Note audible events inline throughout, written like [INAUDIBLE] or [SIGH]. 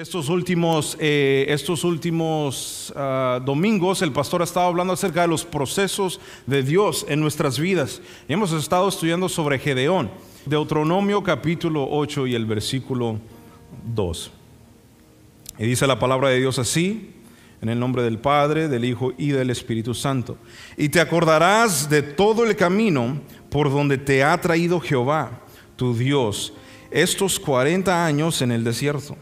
Estos últimos, eh, estos últimos ah, domingos el pastor ha estado hablando acerca de los procesos de Dios en nuestras vidas. Y hemos estado estudiando sobre Gedeón, Deuteronomio capítulo 8 y el versículo 2. Y dice la palabra de Dios así, en el nombre del Padre, del Hijo y del Espíritu Santo. Y te acordarás de todo el camino por donde te ha traído Jehová, tu Dios, estos 40 años en el desierto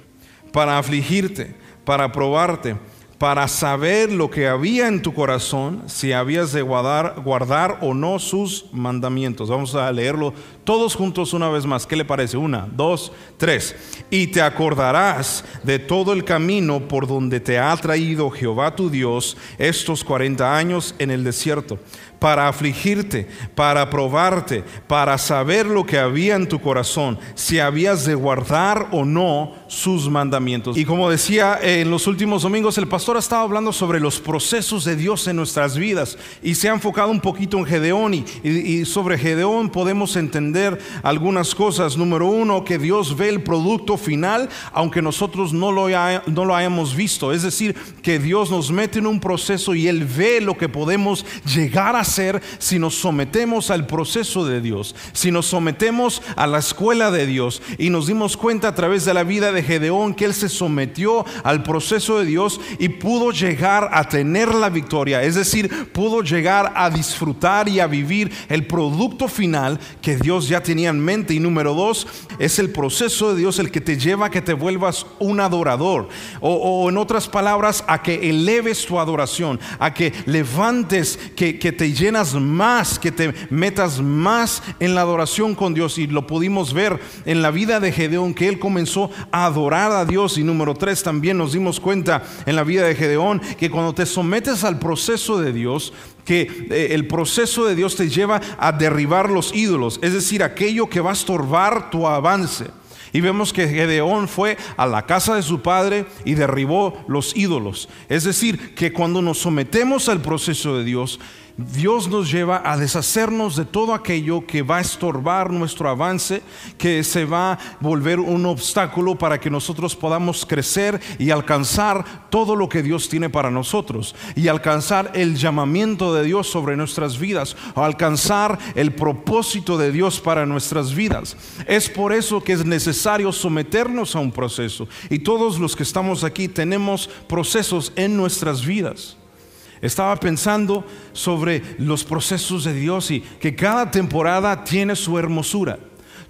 para afligirte, para probarte, para saber lo que había en tu corazón, si habías de guardar, o no sus mandamientos. Vamos a leerlo todos juntos una vez más. ¿Qué le parece? Una, dos, tres. Y te acordarás de todo el camino por donde te ha traído Jehová tu Dios estos 40 años en el desierto para afligirte, para probarte, para saber lo que había en tu corazón, si habías de guardar o no sus mandamientos. Y como decía en los últimos domingos, el pastor ha estado hablando sobre los procesos de Dios en nuestras vidas y se ha enfocado un poquito en Gedeón y, sobre Gedeón podemos entender algunas cosas. Número uno, que Dios ve el producto final aunque nosotros no lo, no lo hayamos visto. Es decir, que Dios nos mete en un proceso y Él ve lo que podemos llegar a hacer si nos sometemos al proceso de Dios, si nos sometemos a la escuela de Dios y nos dimos cuenta a través de la vida de Gedeón que él se sometió al proceso de Dios y pudo llegar a tener la victoria, es decir, pudo llegar a disfrutar y a vivir el producto final que Dios ya tenía en mente. Y número dos, es el proceso de Dios el que te lleva a que te vuelvas un adorador o, o en otras palabras, a que eleves tu adoración, a que levantes, que, que te llenas más, que te metas más en la adoración con Dios. Y lo pudimos ver en la vida de Gedeón, que él comenzó a adorar a Dios. Y número tres, también nos dimos cuenta en la vida de Gedeón que cuando te sometes al proceso de Dios, que eh, el proceso de Dios te lleva a derribar los ídolos, es decir, aquello que va a estorbar tu avance. Y vemos que Gedeón fue a la casa de su padre y derribó los ídolos. Es decir, que cuando nos sometemos al proceso de Dios, Dios nos lleva a deshacernos de todo aquello que va a estorbar nuestro avance, que se va a volver un obstáculo para que nosotros podamos crecer y alcanzar todo lo que Dios tiene para nosotros y alcanzar el llamamiento de Dios sobre nuestras vidas alcanzar el propósito de Dios para nuestras vidas. Es por eso que es necesario someternos a un proceso y todos los que estamos aquí tenemos procesos en nuestras vidas. Estaba pensando sobre los procesos de Dios y que cada temporada tiene su hermosura.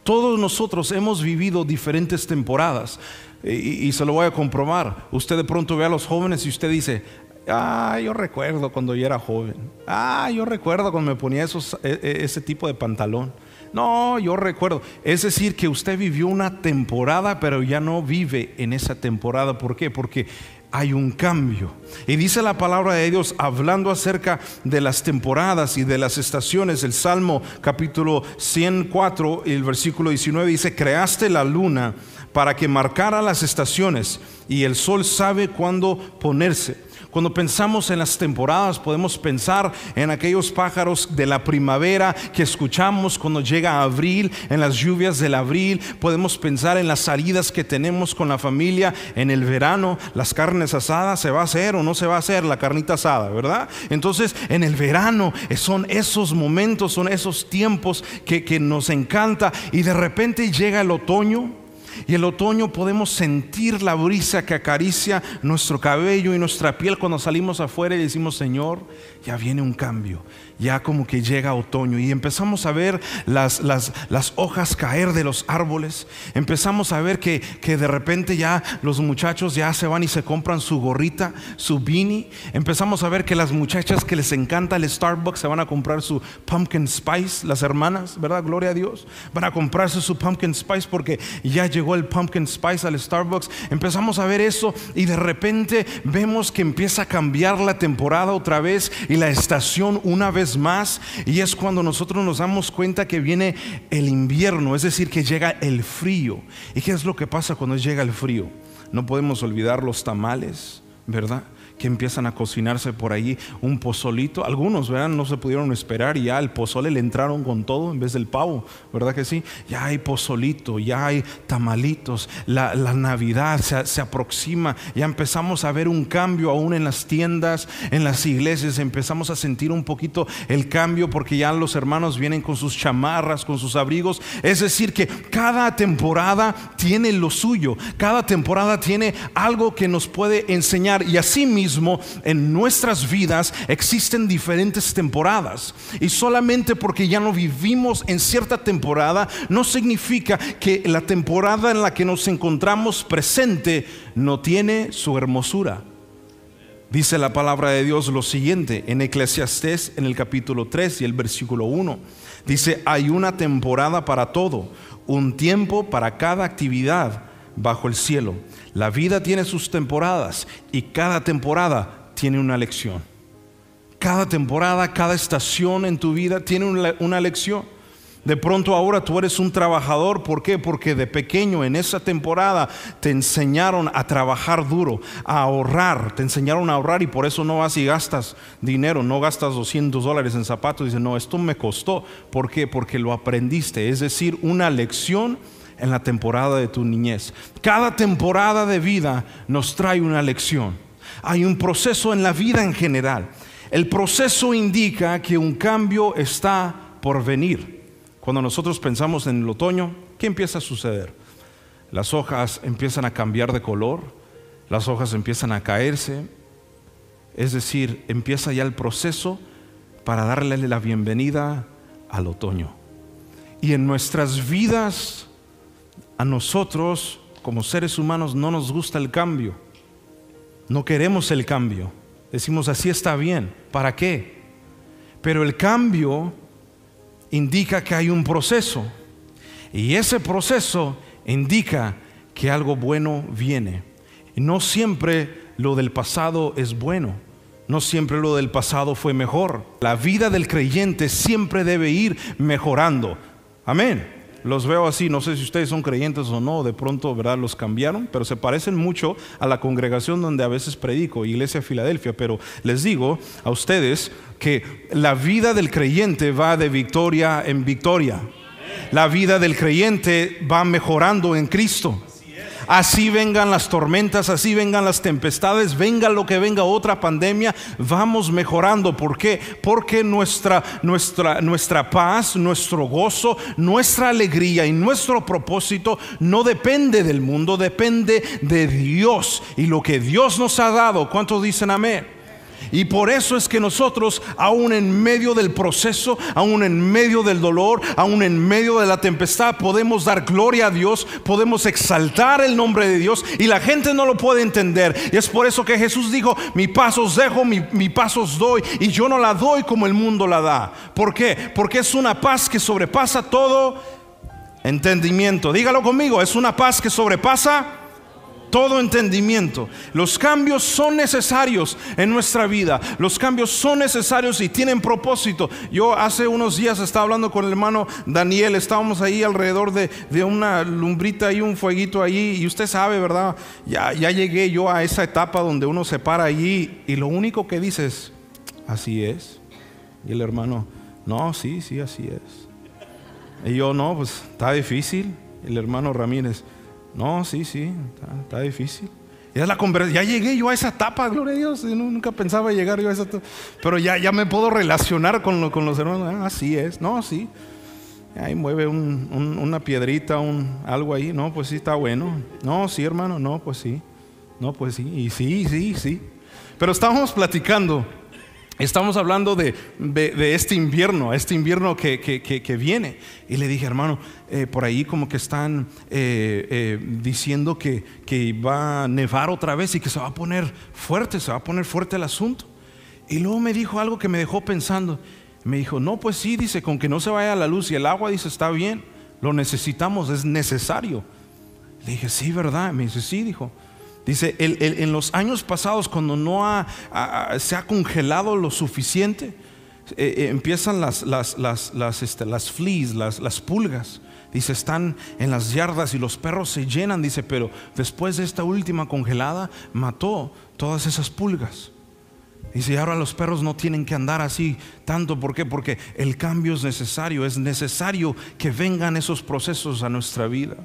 Todos nosotros hemos vivido diferentes temporadas y, se lo voy a comprobar. Usted de pronto ve a los jóvenes y usted dice, ah, yo recuerdo cuando yo era joven. Ah, yo recuerdo cuando me ponía esos, e, e, ese tipo de pantalón. No, yo recuerdo. Es decir, que usted vivió una temporada, pero ya no vive en esa temporada. ¿Por qué? Porque hay un cambio. Y dice la palabra de Dios hablando acerca de las temporadas y de las estaciones. El Salmo capítulo 104, el versículo 19 dice, creaste la luna para que marcara las estaciones y el sol sabe cuándo ponerse. Cuando pensamos en las temporadas, podemos pensar en aquellos pájaros de la primavera que escuchamos cuando llega abril, en las lluvias del abril. Podemos pensar en las salidas que tenemos con la familia en el verano, las carnes asadas, ¿se va a hacer o no se va a hacer la carnita asada, verdad? Entonces, en el verano son esos momentos, son esos tiempos que, que nos encanta y de repente llega el otoño y el otoño podemos sentir la brisa que acaricia nuestro cabello y nuestra piel cuando salimos afuera y decimos, Señor, ya viene un cambio, ya como que llega otoño y empezamos a ver las, las, hojas caer de los árboles, empezamos a ver que, que, de repente ya los muchachos ya se van y se compran su gorrita, su beanie, empezamos a ver que las muchachas que les encanta el Starbucks se van a comprar su pumpkin spice, las hermanas, ¿verdad? Gloria a Dios, van a comprarse su pumpkin spice porque ya llegó el pumpkin spice al Starbucks, empezamos a ver eso y de repente vemos que empieza a cambiar la temporada otra vez y la estación una vez más y es cuando nosotros nos damos cuenta que viene el invierno, es decir, que llega el frío. ¿Y qué es lo que pasa cuando llega el frío? No podemos olvidar los tamales, ¿verdad? Que empiezan a cocinarse por ahí un pozolito. Algunos, ¿verdad? No se pudieron esperar y ya el pozole le entraron con todo en vez del pavo, ¿verdad que sí? Ya hay pozolito, ya hay tamalitos, la, Navidad se, se, aproxima, ya empezamos a ver un cambio aún en las tiendas, en las iglesias, empezamos a sentir un poquito el cambio porque ya los hermanos vienen con sus chamarras, con sus abrigos. Es decir, que cada temporada tiene lo suyo, cada temporada tiene algo que nos puede enseñar y así mismo en nuestras vidas existen diferentes temporadas. Y solamente porque ya no vivimos en cierta temporada, no significa que la temporada en la que nos encontramos presente no tiene su hermosura. Dice la palabra de Dios lo siguiente en Eclesiastés en el capítulo 3 y el versículo 1. Dice, hay una temporada para todo, un tiempo para cada actividad bajo el cielo. La vida tiene sus temporadas y cada temporada tiene una lección. Cada temporada, cada estación en tu vida tiene una, lección. De pronto ahora tú eres un trabajador, ¿por qué? Porque de pequeño en esa temporada te enseñaron a trabajar duro, a ahorrar, te enseñaron a ahorrar y por eso no vas y gastas dinero, no gastas 200 dólares en zapatos. Dices, no, esto me costó. ¿Por qué? Porque lo aprendiste, es decir, una lección en la temporada de tu niñez. Cada temporada de vida nos trae una lección. Hay un proceso en la vida en general. El proceso indica que un cambio está por venir. Cuando nosotros pensamos en el otoño, ¿qué empieza a suceder? Las hojas empiezan a cambiar de color, las hojas empiezan a caerse, es decir, empieza ya el proceso para darle la bienvenida al otoño. Y en nuestras vidas a nosotros como seres humanos no nos gusta el cambio. No queremos el cambio. Decimos, así está bien. ¿Para qué? Pero el cambio indica que hay un proceso. Y ese proceso indica que algo bueno viene. No siempre lo del pasado es bueno. No siempre lo del pasado fue mejor. La vida del creyente siempre debe ir mejorando. Amén los veo así, no sé si ustedes son creyentes o no, de pronto, ¿verdad? Los cambiaron, pero se parecen mucho a la congregación donde a veces predico, Iglesia Filadelfia, pero les digo a ustedes que la vida del creyente va de victoria en victoria. La vida del creyente va mejorando en Cristo. Así vengan las tormentas, así vengan las tempestades, venga lo que venga otra pandemia, vamos mejorando. ¿Por qué? Porque nuestra, nuestra, nuestra paz, nuestro gozo, nuestra alegría y nuestro propósito no depende del mundo, depende de Dios y lo que Dios nos ha dado. ¿Cuántos dicen amén? Y por eso es que nosotros, aún en medio del proceso, aún en medio del dolor, aún en medio de la tempestad, podemos dar gloria a Dios, podemos exaltar el nombre de Dios y la gente no lo puede entender. Y es por eso que Jesús dijo, mi paso os dejo, mi, mi paso os doy, y yo no la doy como el mundo la da. ¿Por qué? Porque es una paz que sobrepasa todo entendimiento. Dígalo conmigo, es una paz que sobrepasa todo entendimiento. Los cambios son necesarios en nuestra vida. Los cambios son necesarios y tienen propósito. Yo hace unos días estaba hablando con el hermano Daniel. Estábamos ahí alrededor de, una lumbrita y un fueguito allí. Y usted sabe, ¿verdad? Ya, ya llegué yo a esa etapa donde uno se para allí y lo único que dice es, así es. Y el hermano, no, sí, sí, así es. Y yo, no, pues está difícil. El hermano Ramírez, no, sí, sí, está, difícil. Ya, la ya llegué yo a esa etapa, gloria a Dios. nunca pensaba llegar yo a esa etapa. Pero ya, ya me puedo relacionar con, con los hermanos. Ah, así es, no, sí. Ahí mueve una piedrita, un, algo ahí. No, pues sí, está bueno. No, sí, hermano, no, pues sí. No, pues sí. Y sí, sí, sí. Pero estábamos platicando Estamos hablando de, este invierno, este invierno que, viene. Y le dije, hermano, eh, por ahí como que están eh, eh, diciendo que, va a nevar otra vez y que se va a poner fuerte, se va a poner fuerte el asunto. Y luego me dijo algo que me dejó pensando. Me dijo, no, pues sí, dice, con que no se vaya la luz y el agua, dice, está bien, lo necesitamos, es necesario. Le dije, sí, ¿verdad? Me dice, sí, dijo. Dice, en los años pasados, cuando no se ha congelado lo suficiente, eh, eh, empiezan las, las, las, este, las fleas, las, las pulgas. Dice, están en las yardas y los perros se llenan. Dice, pero después de esta última congelada, mató todas esas pulgas. Y ahora los perros no tienen que andar así tanto. ¿Por qué? Porque el cambio es necesario. Es necesario que vengan esos procesos a nuestra vida.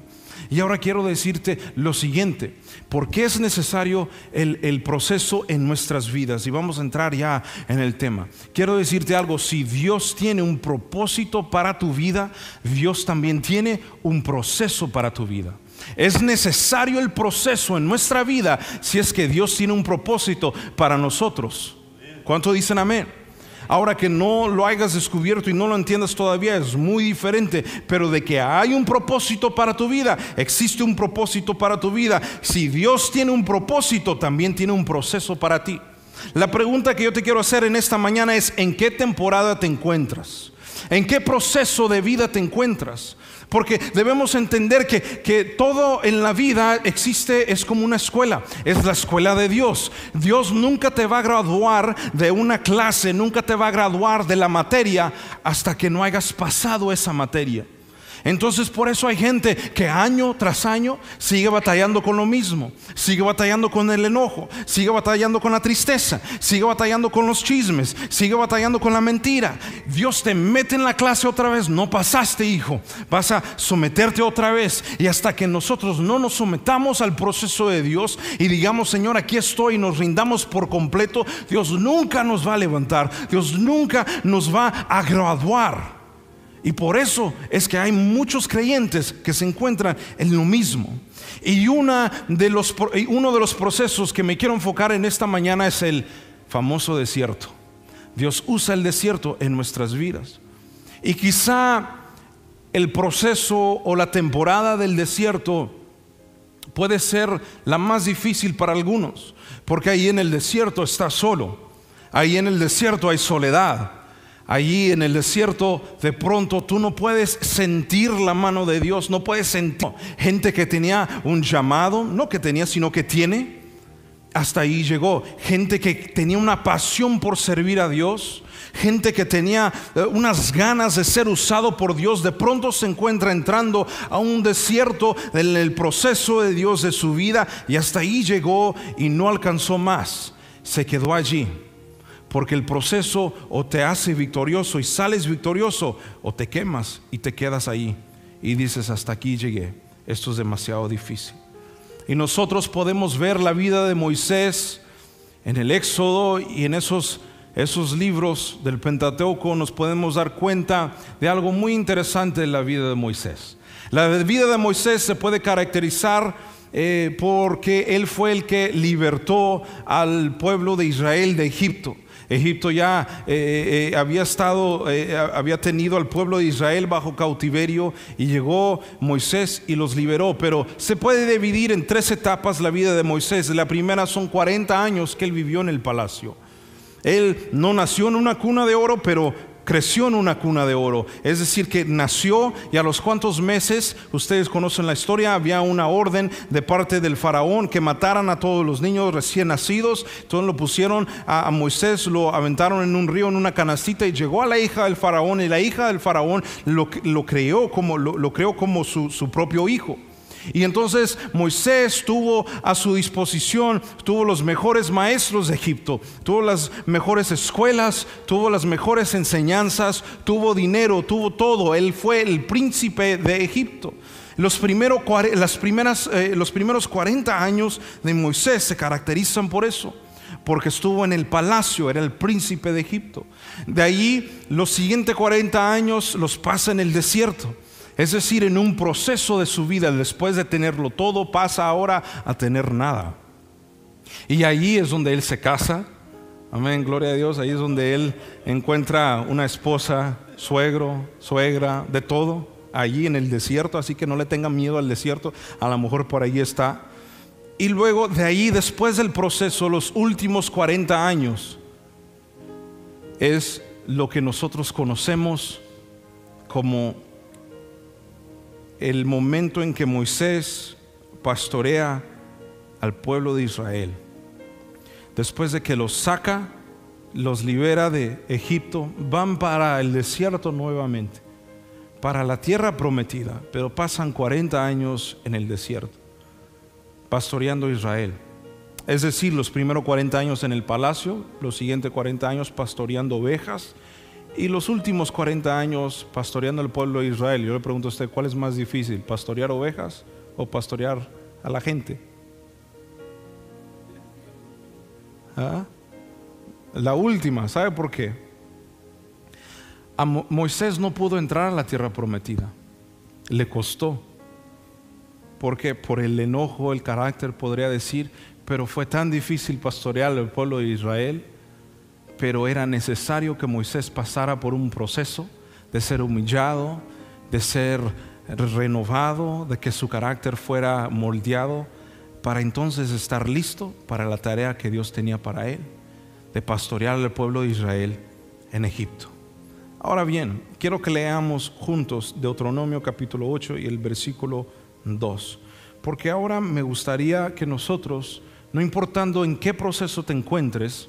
Y ahora quiero decirte lo siguiente, ¿por qué es necesario el, proceso en nuestras vidas? Y vamos a entrar ya en el tema. Quiero decirte algo, si Dios tiene un propósito para tu vida, Dios también tiene un proceso para tu vida. Es necesario el proceso en nuestra vida si es que Dios tiene un propósito para nosotros. ¿Cuánto dicen amén? Ahora que no lo hayas descubierto y no lo entiendas todavía es muy diferente, pero de que hay un propósito para tu vida, existe un propósito para tu vida. Si Dios tiene un propósito, también tiene un proceso para ti. La pregunta que yo te quiero hacer en esta mañana es, ¿en qué temporada te encuentras? ¿En qué proceso de vida te encuentras? Porque debemos entender que, que, todo en la vida existe, es como una escuela, es la escuela de Dios. Dios nunca te va a graduar de una clase, nunca te va a graduar de la materia hasta que no hayas pasado esa materia. Entonces por eso hay gente que año tras año sigue batallando con lo mismo, sigue batallando con el enojo, sigue batallando con la tristeza, sigue batallando con los chismes, sigue batallando con la mentira. Dios te mete en la clase otra vez, no pasaste hijo, vas a someterte otra vez y hasta que nosotros no nos sometamos al proceso de Dios y digamos Señor aquí estoy y nos rindamos por completo, Dios nunca nos va a levantar, Dios nunca nos va a graduar. Y por eso es que hay muchos creyentes que se encuentran en lo mismo. Y una de los, uno de los procesos que me quiero enfocar en esta mañana es el famoso desierto. Dios usa el desierto en nuestras vidas. Y quizá el proceso o la temporada del desierto puede ser la más difícil para algunos, porque ahí en el desierto está solo, ahí en el desierto hay soledad, Allí en el desierto, de pronto tú no puedes sentir la mano de Dios, no puedes sentir gente que tenía un llamado, no que tenía, sino que tiene. Hasta ahí llegó. Gente que tenía una pasión por servir a Dios, gente que tenía eh, unas ganas de ser usado por Dios, de pronto se encuentra entrando a un desierto en el proceso de Dios de su vida y hasta ahí llegó y no alcanzó más. Se quedó allí porque el proceso o te hace victorioso y sales victorioso o te quemas y te quedas ahí y dices, hasta aquí llegué, esto es demasiado difícil. Y nosotros podemos ver la vida de Moisés en el Éxodo y en esos, esos libros del Pentateuco nos podemos dar cuenta de algo muy interesante en la vida de Moisés. La vida de Moisés se puede caracterizar eh, porque él fue el que libertó al pueblo de Israel de Egipto. Egipto ya eh, eh, había estado, eh, había tenido al pueblo de Israel bajo cautiverio y llegó Moisés y los liberó. Pero se puede dividir en tres etapas la vida de Moisés. La primera son 40 años que él vivió en el palacio. Él no nació en una cuna de oro, pero creció en una cuna de oro. Es decir, que nació y a los cuantos meses, ustedes conocen la historia, había una orden de parte del faraón que mataran a todos los niños recién nacidos. Entonces lo pusieron a, Moisés, lo aventaron en un río, en una canastita y llegó a la hija del faraón y la hija del faraón lo, lo creó como, lo, creó como su, su propio hijo. Y entonces Moisés tuvo a su disposición, tuvo los mejores maestros de Egipto, tuvo las mejores escuelas, tuvo las mejores enseñanzas, tuvo dinero, tuvo todo. Él fue el príncipe de Egipto. Los, las primeras, eh, los primeros 40 años de Moisés se caracterizan por eso porque estuvo en el palacio, era el príncipe de Egipto. De ahí los siguientes 40 años los pasa en el desierto. Es decir, en un proceso de su vida, después de tenerlo todo, pasa ahora a tener nada. Y allí es donde él se casa. Amén, gloria a Dios. Ahí es donde él encuentra una esposa, suegro, suegra, de todo. Allí en el desierto, así que no le tengan miedo al desierto. A lo mejor por ahí está. Y luego de ahí, después del proceso, los últimos 40 años, es lo que nosotros conocemos como el momento en que Moisés pastorea al pueblo de Israel. Después de que los saca los libera de Egipto, van para el desierto nuevamente, para la tierra prometida, pero pasan 40 años en el desierto, pastoreando Israel. Es decir, los primeros 40 años en el palacio, los siguientes 40 años pastoreando ovejas y los últimos 40 años pastoreando el pueblo de Israel. Yo le pregunto a usted, ¿cuál es más difícil, pastorear ovejas o pastorear a la gente? ¿Ah? La última, ¿sabe por qué? Moisés no pudo entrar a la tierra prometida. Le costó. Porque por el enojo, el carácter, podría decir, pero fue tan difícil pastorear al pueblo de Israel, pero era necesario que Moisés pasara por un proceso de ser humillado, de ser renovado, de que su carácter fuera moldeado, para entonces estar listo para la tarea que Dios tenía para él de pastorear al pueblo de Israel en Egipto. Ahora bien, quiero que leamos juntos Deuteronomio capítulo 8 y el versículo 2, porque ahora me gustaría que nosotros, no importando en qué proceso te encuentres,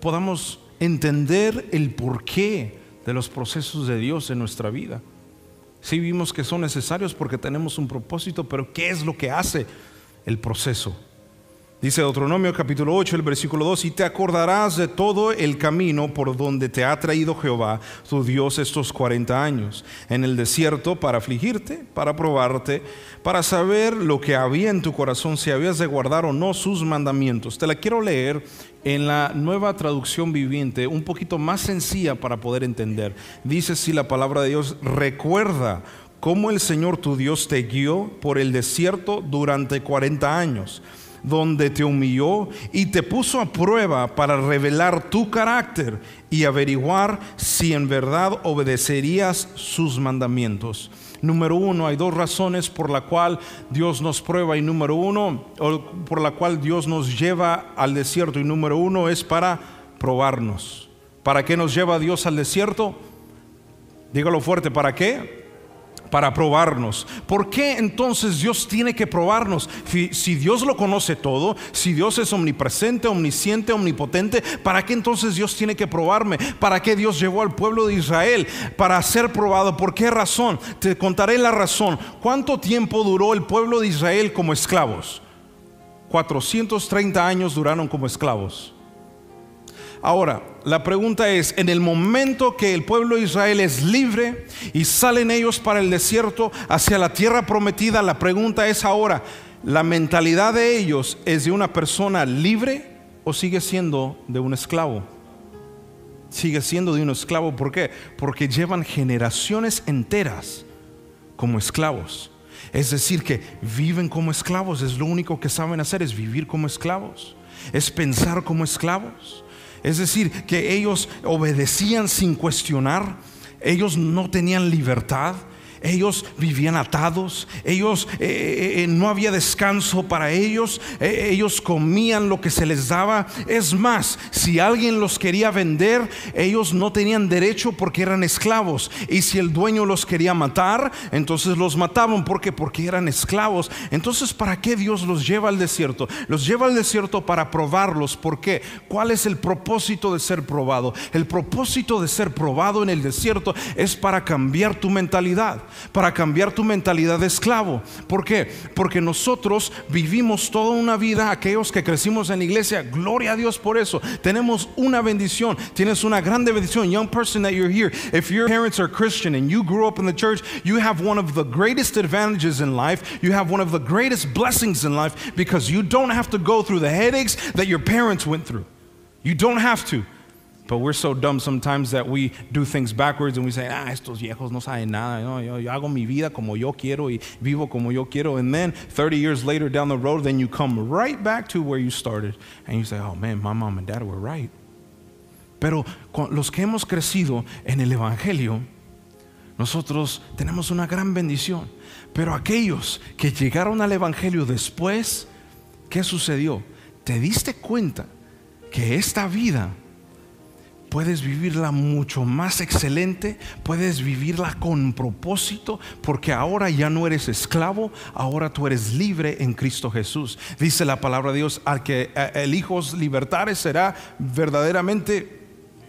podamos entender el porqué de los procesos de Dios en nuestra vida. Sí vimos que son necesarios porque tenemos un propósito, pero ¿qué es lo que hace el proceso? Dice Deuteronomio capítulo 8, el versículo 2, y te acordarás de todo el camino por donde te ha traído Jehová, tu Dios, estos 40 años, en el desierto para afligirte, para probarte, para saber lo que había en tu corazón, si habías de guardar o no sus mandamientos. Te la quiero leer en la nueva traducción viviente, un poquito más sencilla para poder entender. Dice si la palabra de Dios recuerda cómo el Señor tu Dios te guió por el desierto durante 40 años donde te humilló y te puso a prueba para revelar tu carácter y averiguar si en verdad obedecerías sus mandamientos. Número uno, hay dos razones por la cual Dios nos prueba y número uno, por la cual Dios nos lleva al desierto y número uno es para probarnos. ¿Para qué nos lleva Dios al desierto? Dígalo fuerte, ¿para qué? Para probarnos. ¿Por qué entonces Dios tiene que probarnos? Si, Dios lo conoce todo, si Dios es omnipresente, omnisciente, omnipotente, ¿para qué entonces Dios tiene que probarme? ¿Para qué Dios llevó al pueblo de Israel? Para ser probado. ¿Por qué razón? Te contaré la razón. ¿Cuánto tiempo duró el pueblo de Israel como esclavos? 430 años duraron como esclavos. Ahora, la pregunta es, en el momento que el pueblo de Israel es libre y salen ellos para el desierto hacia la tierra prometida, la pregunta es ahora, ¿la mentalidad de ellos es de una persona libre o sigue siendo de un esclavo? Sigue siendo de un esclavo, ¿por qué? Porque llevan generaciones enteras como esclavos. Es decir, que viven como esclavos, es lo único que saben hacer, es vivir como esclavos, es pensar como esclavos. Es decir, que ellos obedecían sin cuestionar, ellos no tenían libertad, ellos vivían atados, ellos eh, eh, eh, no había descanso para ellos, ellos comían lo que se les daba. Es más, si alguien los quería vender, ellos no tenían derecho porque eran esclavos. Y si el dueño los quería matar, entonces los mataban porque porque eran esclavos. Entonces, ¿para qué Dios los lleva al desierto? Los lleva al desierto para probarlos. ¿Por qué? ¿Cuál es el propósito de ser probado? El propósito de ser probado en el desierto es para cambiar tu mentalidad para cambiar tu mentalidad de esclavo. ¿Por qué? Porque nosotros vivimos toda una vida, aquellos que crecimos en la iglesia, gloria a Dios por eso. Tenemos una bendición, tienes una grande bendición. Young person that you're here, if your parents are Christian and you grew up in the church, you have one of the greatest advantages in life. You have one of the greatest blessings in life because you don't have to go through the headaches that your parents went through. You don't have to. But we're so dumb sometimes that we do things backwards and we say, ah, estos viejos no saben nada. Yo, yo hago mi vida como yo quiero y vivo como yo quiero. And then 30 years later down the road, then you come right back to where you started. And you say, oh man, my mom and dad were right. Pero los que hemos crecido en el Evangelio, nosotros tenemos una gran bendición. Pero aquellos que llegaron al Evangelio después, ¿qué sucedió? ¿Te diste cuenta que esta vida puedes vivirla mucho más excelente, puedes vivirla con propósito, porque ahora ya no eres esclavo, ahora tú eres libre en Cristo Jesús. Dice la palabra de Dios, al que el Hijo libertare será verdaderamente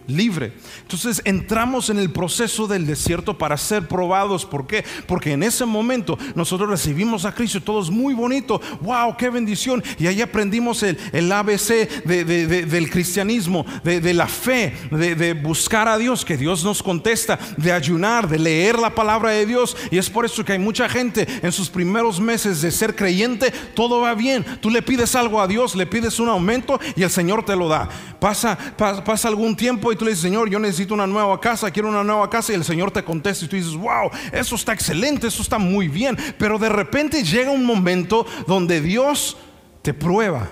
libre. Entonces entramos en el proceso del desierto para ser probados. ¿Por qué? Porque en ese momento nosotros recibimos a Cristo y todo es muy bonito. ¡Wow! ¡Qué bendición! Y ahí aprendimos el, ABC del cristianismo, de, la fe, de, buscar a Dios, que Dios nos contesta, de ayunar, de leer la palabra de Dios. Y es por eso que hay mucha gente en sus primeros meses de ser creyente, todo va bien. Tú le pides algo a Dios, le pides un aumento y el Señor te lo da. Pasa, pasa, algún tiempo y tú le dices, Señor, yo necesito una nueva casa, quiero una nueva casa y el Señor te contesta y tú dices, wow, eso está excelente, eso está muy bien. Pero de repente llega un momento donde Dios te prueba,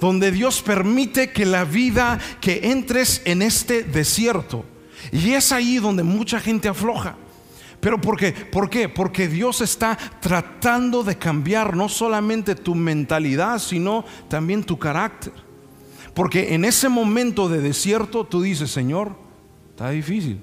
donde Dios permite que la vida, que entres en este desierto. Y es ahí donde mucha gente afloja. Pero ¿por qué? ¿Por qué? Porque Dios está tratando de cambiar no solamente tu mentalidad, sino también tu carácter. Porque en ese momento de desierto tú dices, Señor, está difícil.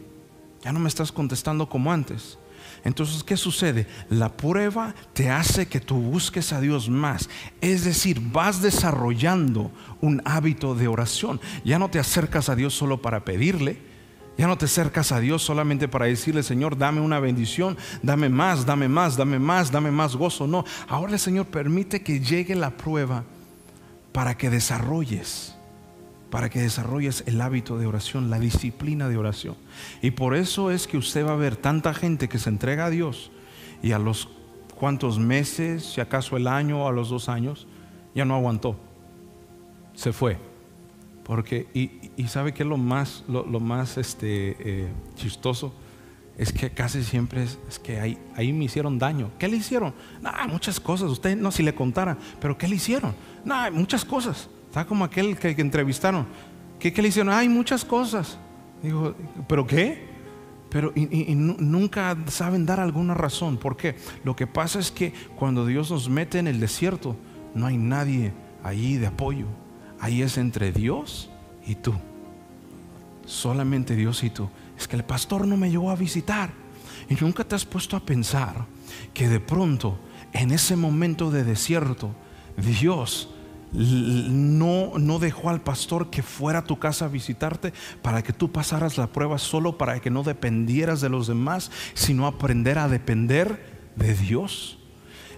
Ya no me estás contestando como antes. Entonces, ¿qué sucede? La prueba te hace que tú busques a Dios más. Es decir, vas desarrollando un hábito de oración. Ya no te acercas a Dios solo para pedirle. Ya no te acercas a Dios solamente para decirle, Señor, dame una bendición, dame más, dame más, dame más, dame más gozo. No, ahora el Señor permite que llegue la prueba para que desarrolles para que desarrolles el hábito de oración, la disciplina de oración. Y por eso es que usted va a ver tanta gente que se entrega a Dios y a los cuantos meses, si acaso el año o a los dos años, ya no aguantó. Se fue. Porque, y, sabe que lo más, lo, más este, eh, chistoso es que casi siempre es, que ahí, ahí, me hicieron daño. ¿Qué le hicieron? Nah, muchas cosas. Usted no si le contara, pero ¿qué le hicieron? Nah, muchas cosas. Está como aquel que, entrevistaron. ¿Qué, le hicieron? Hay muchas cosas. Digo, ¿pero qué? Pero y, nunca saben dar alguna razón. ¿Por qué? Lo que pasa es que cuando Dios nos mete en el desierto, no hay nadie allí de apoyo. Ahí es entre Dios y tú. Solamente Dios y tú. Es que el pastor no me llevó a visitar. Y nunca te has puesto a pensar que de pronto, en ese momento de desierto, Dios no, no dejó al pastor que fuera a tu casa a visitarte para que tú pasaras la prueba solo para que no dependieras de los demás, sino aprender a depender de Dios.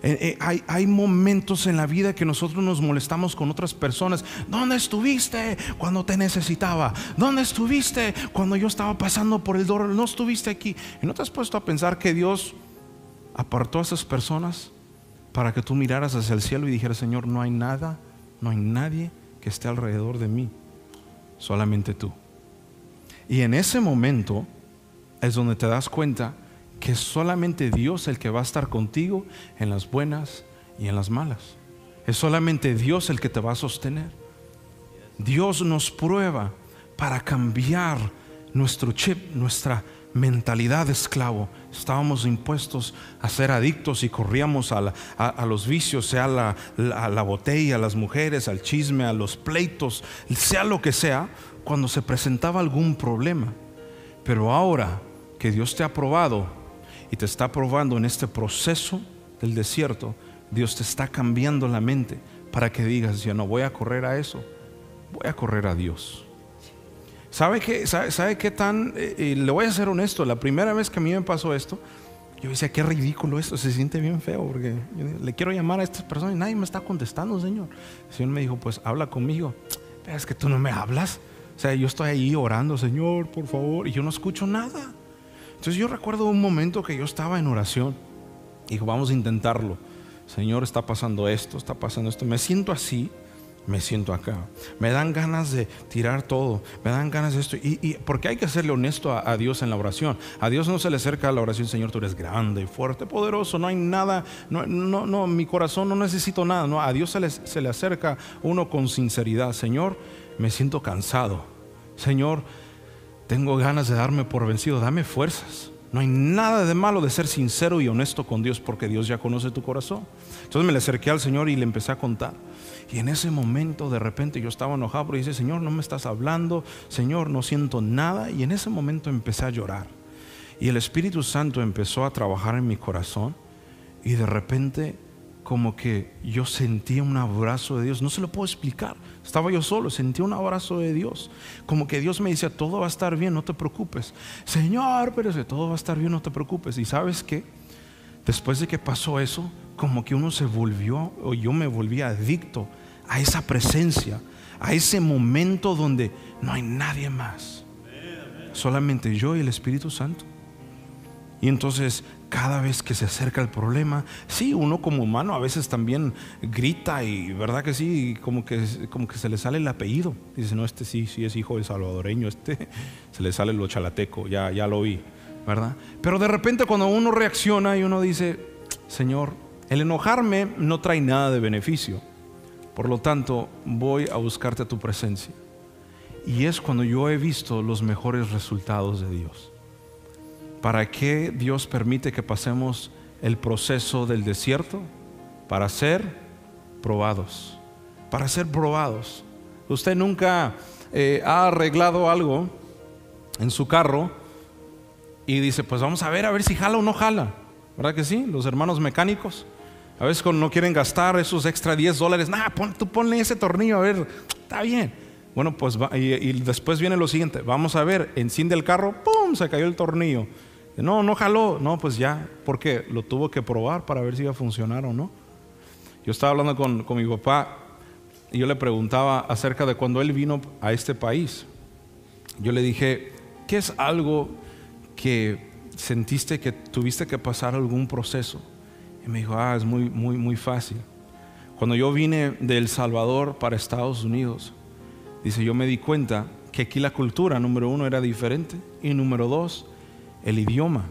Eh, eh, hay, hay, momentos en la vida que nosotros nos molestamos con otras personas. ¿Dónde estuviste cuando te necesitaba? ¿Dónde estuviste cuando yo estaba pasando por el dolor? No estuviste aquí. ¿Y no te has puesto a pensar que Dios apartó a esas personas para que tú miraras hacia el cielo y dijeras, Señor, no hay nada no hay nadie que esté alrededor de mí, solamente tú. Y en ese momento es donde te das cuenta que es solamente Dios el que va a estar contigo en las buenas y en las malas. Es solamente Dios el que te va a sostener. Dios nos prueba para cambiar nuestro chip, nuestra mentalidad de esclavo. Estábamos impuestos a ser adictos y corríamos a, los vicios, sea la, a la botella, a las mujeres, al chisme, a los pleitos, sea lo que sea, cuando se presentaba algún problema. Pero ahora que Dios te ha probado y te está probando en este proceso del desierto, Dios te está cambiando la mente para que digas, ya no voy a correr a eso, voy a correr a Dios. ¿Sabe qué, sabe, qué tan? Eh, le voy a ser honesto, la primera vez que a mí me pasó esto, yo decía, qué ridículo esto, se siente bien feo, porque le quiero llamar a estas personas y nadie me está contestando, Señor. El Señor me dijo, pues habla conmigo. Es que tú no me hablas. O sea, yo estoy ahí orando, Señor, por favor, y yo no escucho nada. Entonces yo recuerdo un momento que yo estaba en oración. Dijo, vamos a intentarlo. Señor, está pasando esto, está pasando esto. Me siento así me siento acá. Me dan ganas de tirar todo. Me dan ganas de esto. Y, porque hay que serle honesto a, Dios en la oración. A Dios no se le acerca a la oración, Señor, tú eres grande, fuerte, poderoso. No hay nada. No, no, no mi corazón no necesito nada. No, a Dios se le, se le acerca uno con sinceridad. Señor, me siento cansado. Señor, tengo ganas de darme por vencido. Dame fuerzas. No hay nada de malo de ser sincero y honesto con Dios porque Dios ya conoce tu corazón. Entonces me le acerqué al Señor y le empecé a contar. Y en ese momento de repente yo estaba enojado porque dice, Señor, no me estás hablando, Señor, no siento nada. Y en ese momento empecé a llorar. Y el Espíritu Santo empezó a trabajar en mi corazón. Y de repente como que yo sentía un abrazo de Dios. No se lo puedo explicar. Estaba yo solo, sentí un abrazo de Dios. Como que Dios me decía, todo va a estar bien, no te preocupes. Señor, pero todo va a estar bien, no te preocupes. Y sabes qué? Después de que pasó eso, como que uno se volvió, o yo me volví adicto a esa presencia, a ese momento donde no hay nadie más. Solamente yo y el Espíritu Santo. Y entonces cada vez que se acerca el problema, sí, uno como humano a veces también grita y verdad que sí, como que, como que se le sale el apellido. Dice, no, este sí, sí es hijo de salvadoreño, este [LAUGHS] se le sale lo chalateco, ya, ya lo vi, ¿verdad? Pero de repente cuando uno reacciona y uno dice, Señor, el enojarme no trae nada de beneficio, por lo tanto voy a buscarte a tu presencia. Y es cuando yo he visto los mejores resultados de Dios. ¿Para qué Dios permite que pasemos el proceso del desierto? Para ser probados. Para ser probados. Usted nunca eh, ha arreglado algo en su carro y dice, pues vamos a ver, a ver si jala o no jala. ¿Verdad que sí? Los hermanos mecánicos. A veces cuando no quieren gastar esos extra 10 dólares, nada, tú ponle ese tornillo, a ver, está bien. Bueno, pues y, y, después viene lo siguiente, vamos a ver, enciende el carro, ¡pum! Se cayó el tornillo. No, no jaló. No, pues ya, porque lo tuvo que probar para ver si iba a funcionar o no. Yo estaba hablando con, con mi papá y yo le preguntaba acerca de cuando él vino a este país. Yo le dije, ¿qué es algo que sentiste que tuviste que pasar algún proceso? Y me dijo, ah, es muy, muy, muy fácil. Cuando yo vine de El Salvador para Estados Unidos, dice, yo me di cuenta que aquí la cultura, número uno, era diferente. Y número dos, el idioma.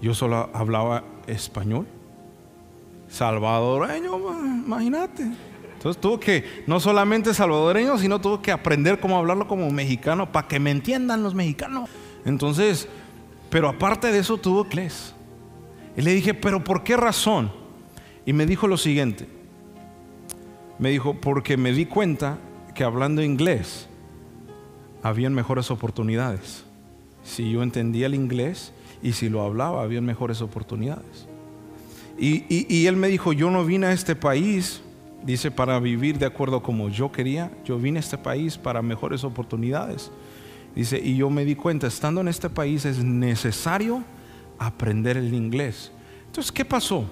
Yo solo hablaba español. Salvadoreño, imagínate. Entonces tuvo que, no solamente salvadoreño, sino tuvo que aprender cómo hablarlo como mexicano para que me entiendan los mexicanos. Entonces, pero aparte de eso tuvo inglés. Y le dije, pero ¿por qué razón? Y me dijo lo siguiente. Me dijo, porque me di cuenta que hablando inglés habían mejores oportunidades si yo entendía el inglés y si lo hablaba, había mejores oportunidades. Y, él me dijo, yo no vine a este país, dice, para vivir de acuerdo como yo quería, yo vine a este país para mejores oportunidades. Dice, y yo me di cuenta, estando en este país es necesario aprender el inglés. Entonces, ¿qué pasó?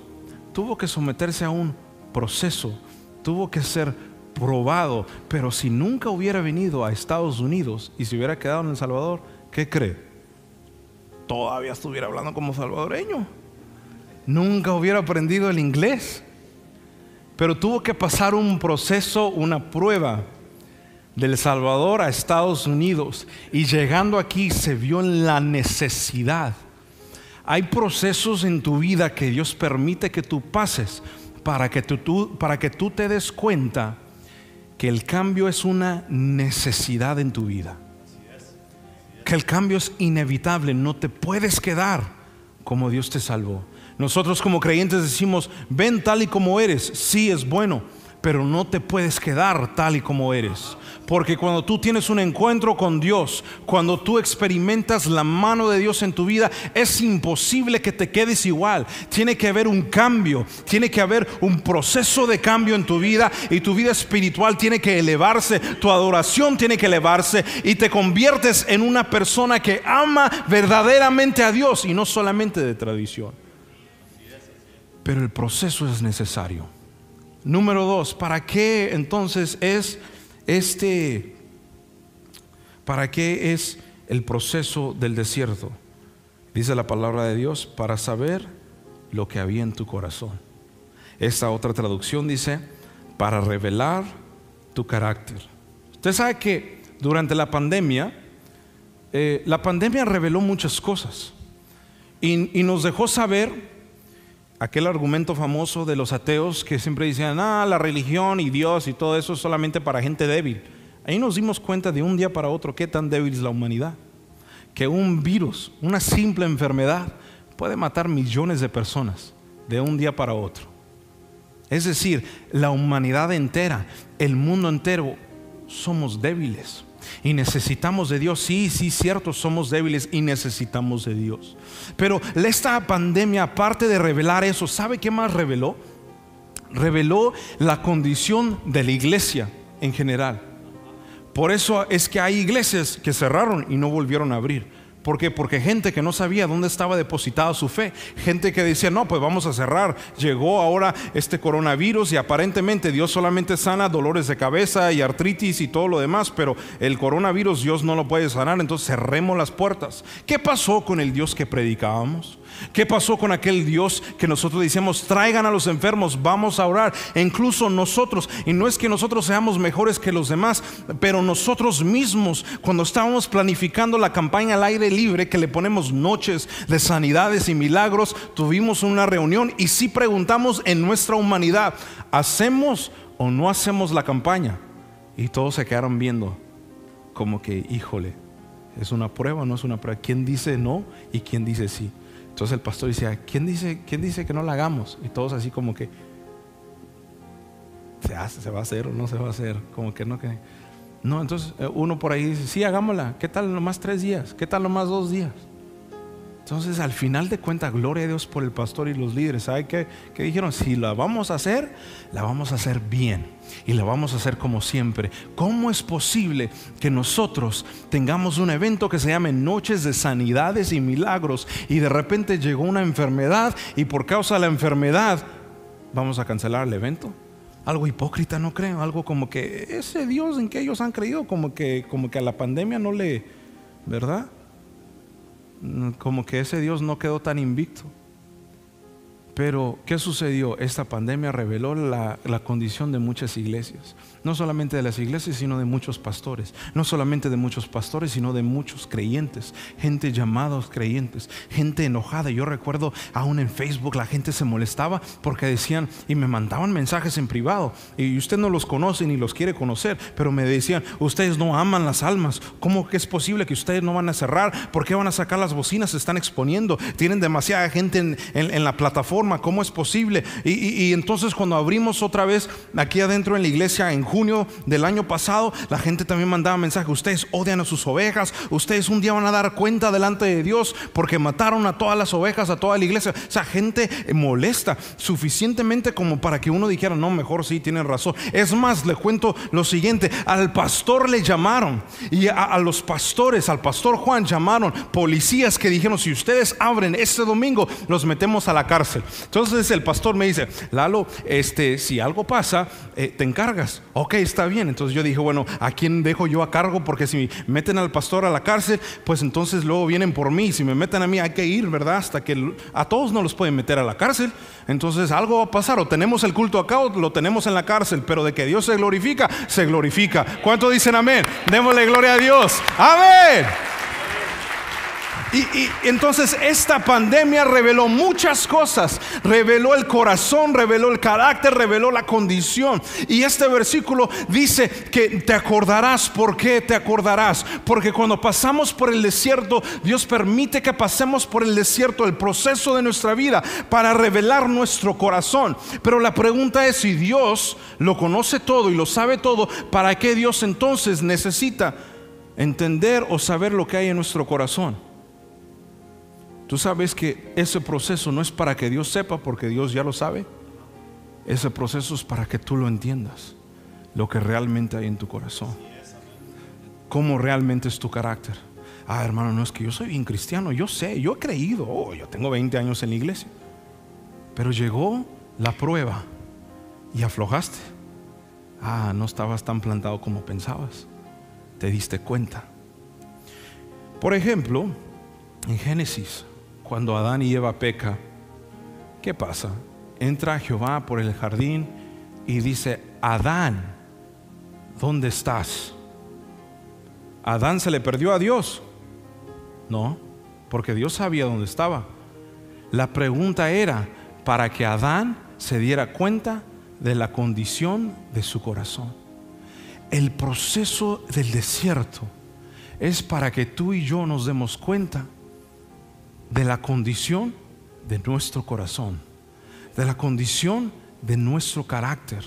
Tuvo que someterse a un proceso, tuvo que ser probado, pero si nunca hubiera venido a Estados Unidos y se hubiera quedado en El Salvador, ¿qué cree? Todavía estuviera hablando como salvadoreño. Nunca hubiera aprendido el inglés. Pero tuvo que pasar un proceso, una prueba del Salvador a Estados Unidos. Y llegando aquí se vio en la necesidad. Hay procesos en tu vida que Dios permite que tú pases para que tú, para que tú te des cuenta que el cambio es una necesidad en tu vida que el cambio es inevitable, no te puedes quedar como Dios te salvó. Nosotros como creyentes decimos, ven tal y como eres, sí es bueno, pero no te puedes quedar tal y como eres. Porque cuando tú tienes un encuentro con Dios, cuando tú experimentas la mano de Dios en tu vida, es imposible que te quedes igual. Tiene que haber un cambio, tiene que haber un proceso de cambio en tu vida y tu vida espiritual tiene que elevarse, tu adoración tiene que elevarse y te conviertes en una persona que ama verdaderamente a Dios y no solamente de tradición. Pero el proceso es necesario. Número dos, ¿para qué entonces es este, ¿para qué es el proceso del desierto? Dice la palabra de Dios, para saber lo que había en tu corazón. Esta otra traducción dice, para revelar tu carácter. Usted sabe que durante la pandemia, eh, la pandemia reveló muchas cosas y, y nos dejó saber aquel argumento famoso de los ateos que siempre decían, ah, la religión y Dios y todo eso es solamente para gente débil. Ahí nos dimos cuenta de un día para otro qué tan débil es la humanidad. Que un virus, una simple enfermedad, puede matar millones de personas de un día para otro. Es decir, la humanidad entera, el mundo entero, somos débiles. Y necesitamos de Dios. Sí, sí, cierto, somos débiles y necesitamos de Dios. Pero esta pandemia, aparte de revelar eso, ¿sabe qué más reveló? reveló la condición de la iglesia en general. Por eso es que hay iglesias que cerraron y no volvieron a abrir. ¿Por qué? Porque gente que no sabía dónde estaba depositada su fe, gente que decía, no, pues vamos a cerrar. Llegó ahora este coronavirus y aparentemente Dios solamente sana dolores de cabeza y artritis y todo lo demás, pero el coronavirus Dios no lo puede sanar, entonces cerremos las puertas. ¿Qué pasó con el Dios que predicábamos? ¿Qué pasó con aquel Dios que nosotros decíamos, traigan a los enfermos, vamos a orar? Incluso nosotros, y no es que nosotros seamos mejores que los demás, pero nosotros mismos, cuando estábamos planificando la campaña al aire libre, que le ponemos noches de sanidades y milagros, tuvimos una reunión y sí preguntamos en nuestra humanidad, ¿hacemos o no hacemos la campaña? Y todos se quedaron viendo como que, híjole, ¿es una prueba o no es una prueba? ¿Quién dice no y quién dice sí? Entonces el pastor decía, ¿quién dice, quién dice que no la hagamos? Y todos así como que, se hace, se va a hacer o no se va a hacer, como que no que... No, entonces eh, uno por ahí dice, sí, hagámosla, ¿qué tal nomás tres días? ¿Qué tal nomás dos días? Entonces, al final de cuentas, gloria a Dios por el pastor y los líderes. ¿Sabe qué, qué dijeron? Si la vamos a hacer, la vamos a hacer bien y la vamos a hacer como siempre. ¿Cómo es posible que nosotros tengamos un evento que se llame Noches de Sanidades y Milagros y de repente llegó una enfermedad y por causa de la enfermedad vamos a cancelar el evento? Algo hipócrita, no creo, algo como que ese Dios en que ellos han creído, como que, como que a la pandemia no le, ¿verdad? Como que ese Dios no quedó tan invicto. Pero, ¿qué sucedió? Esta pandemia reveló la, condición de muchas iglesias. No solamente de las iglesias, sino de muchos pastores. No solamente de muchos pastores, sino de muchos creyentes. Gente llamados creyentes. Gente enojada. Yo recuerdo aún en Facebook la gente se molestaba porque decían y me mandaban mensajes en privado. Y usted no los conoce ni los quiere conocer. Pero me decían, ustedes no aman las almas. ¿Cómo que es posible que ustedes no van a cerrar? ¿Por qué van a sacar las bocinas? Se están exponiendo. Tienen demasiada gente en la plataforma ¿cómo es posible? Y, entonces cuando abrimos otra vez aquí adentro en la iglesia en junio del año pasado, la gente también mandaba mensaje, ustedes odian a sus ovejas, ustedes un día van a dar cuenta delante de Dios porque mataron a todas las ovejas, a toda la iglesia. O sea, gente molesta suficientemente como para que uno dijera, no, mejor sí, tienen razón. Es más, le cuento lo siguiente, al pastor le llamaron y a los pastores, al pastor Juan llamaron policías que dijeron, si ustedes abren este domingo, los metemos a la cárcel. Entonces el pastor me dice, Lalo, este, si algo pasa, eh, te encargas. Ok, está bien. Entonces yo dije, bueno, ¿a quién dejo yo a cargo? Porque si meten al pastor a la cárcel, pues entonces luego vienen por mí. Si me meten a mí, hay que ir, ¿verdad? Hasta que a todos no los pueden meter a la cárcel. Entonces algo va a pasar. O tenemos el culto acá o lo tenemos en la cárcel. Pero de que Dios se glorifica, se glorifica. ¿Cuánto dicen amén? Démosle gloria a Dios. Amén. Y, entonces esta pandemia reveló muchas cosas, reveló el corazón, reveló el carácter, reveló la condición. Y este versículo dice que te acordarás, ¿por qué te acordarás? Porque cuando pasamos por el desierto, Dios permite que pasemos por el desierto, el proceso de nuestra vida, para revelar nuestro corazón. Pero la pregunta es si Dios lo conoce todo y lo sabe todo, ¿para qué Dios entonces necesita entender o saber lo que hay en nuestro corazón? Tú sabes que ese proceso no es para que Dios sepa, porque Dios ya lo sabe. Ese proceso es para que tú lo entiendas, lo que realmente hay en tu corazón. Cómo realmente es tu carácter. Ah, hermano, no es que yo soy bien cristiano, yo sé, yo he creído, oh, yo tengo 20 años en la iglesia. Pero llegó la prueba y aflojaste. Ah, no estabas tan plantado como pensabas. Te diste cuenta. Por ejemplo, en Génesis cuando Adán y Eva peca, ¿qué pasa? Entra Jehová por el jardín y dice, Adán, ¿dónde estás? ¿Adán se le perdió a Dios? No, porque Dios sabía dónde estaba. La pregunta era para que Adán se diera cuenta de la condición de su corazón. El proceso del desierto es para que tú y yo nos demos cuenta de la condición de nuestro corazón, de la condición de nuestro carácter,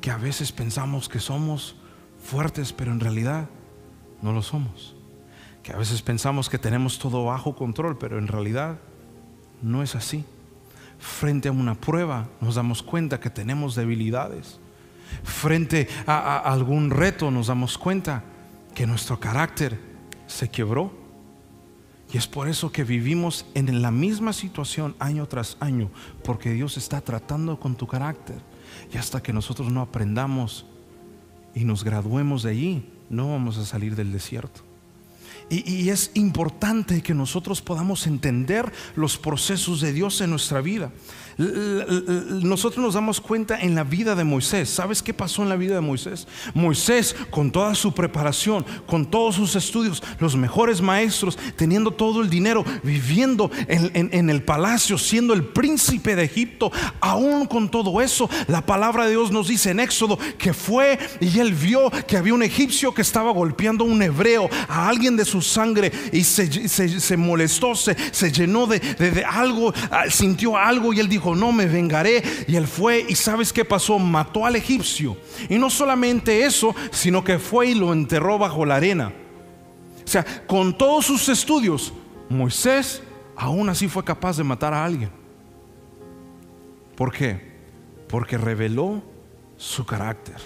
que a veces pensamos que somos fuertes, pero en realidad no lo somos. Que a veces pensamos que tenemos todo bajo control, pero en realidad no es así. frente a una prueba nos damos cuenta que tenemos debilidades. Frente a, algún reto nos damos cuenta que nuestro carácter se quebró. Y es por eso que vivimos en la misma situación año tras año, porque Dios está tratando con tu carácter. Y hasta que nosotros no aprendamos y nos graduemos de allí, no vamos a salir del desierto. Y, es importante que nosotros podamos entender los procesos de Dios en nuestra vida. Nosotros nos damos cuenta en la vida de Moisés. ¿Sabes qué pasó en la vida de Moisés? Moisés, con toda su preparación, con todos sus estudios, los mejores maestros, teniendo todo el dinero, viviendo en, el palacio, siendo el príncipe de Egipto, aún con todo eso, la palabra de Dios nos dice en Éxodo que fue y él vio que había un egipcio que estaba golpeando a un hebreo, a alguien de su sangre, y se, molestó, se, llenó de algo, ah, sintió algo y él dijo, no me vengaré. Y él fue y sabes qué pasó, mató al egipcio. Y no solamente eso, sino que fue y lo enterró bajo la arena. O sea, con todos sus estudios, Moisés aún así fue capaz de matar a alguien. ¿Por qué? Porque reveló su carácter.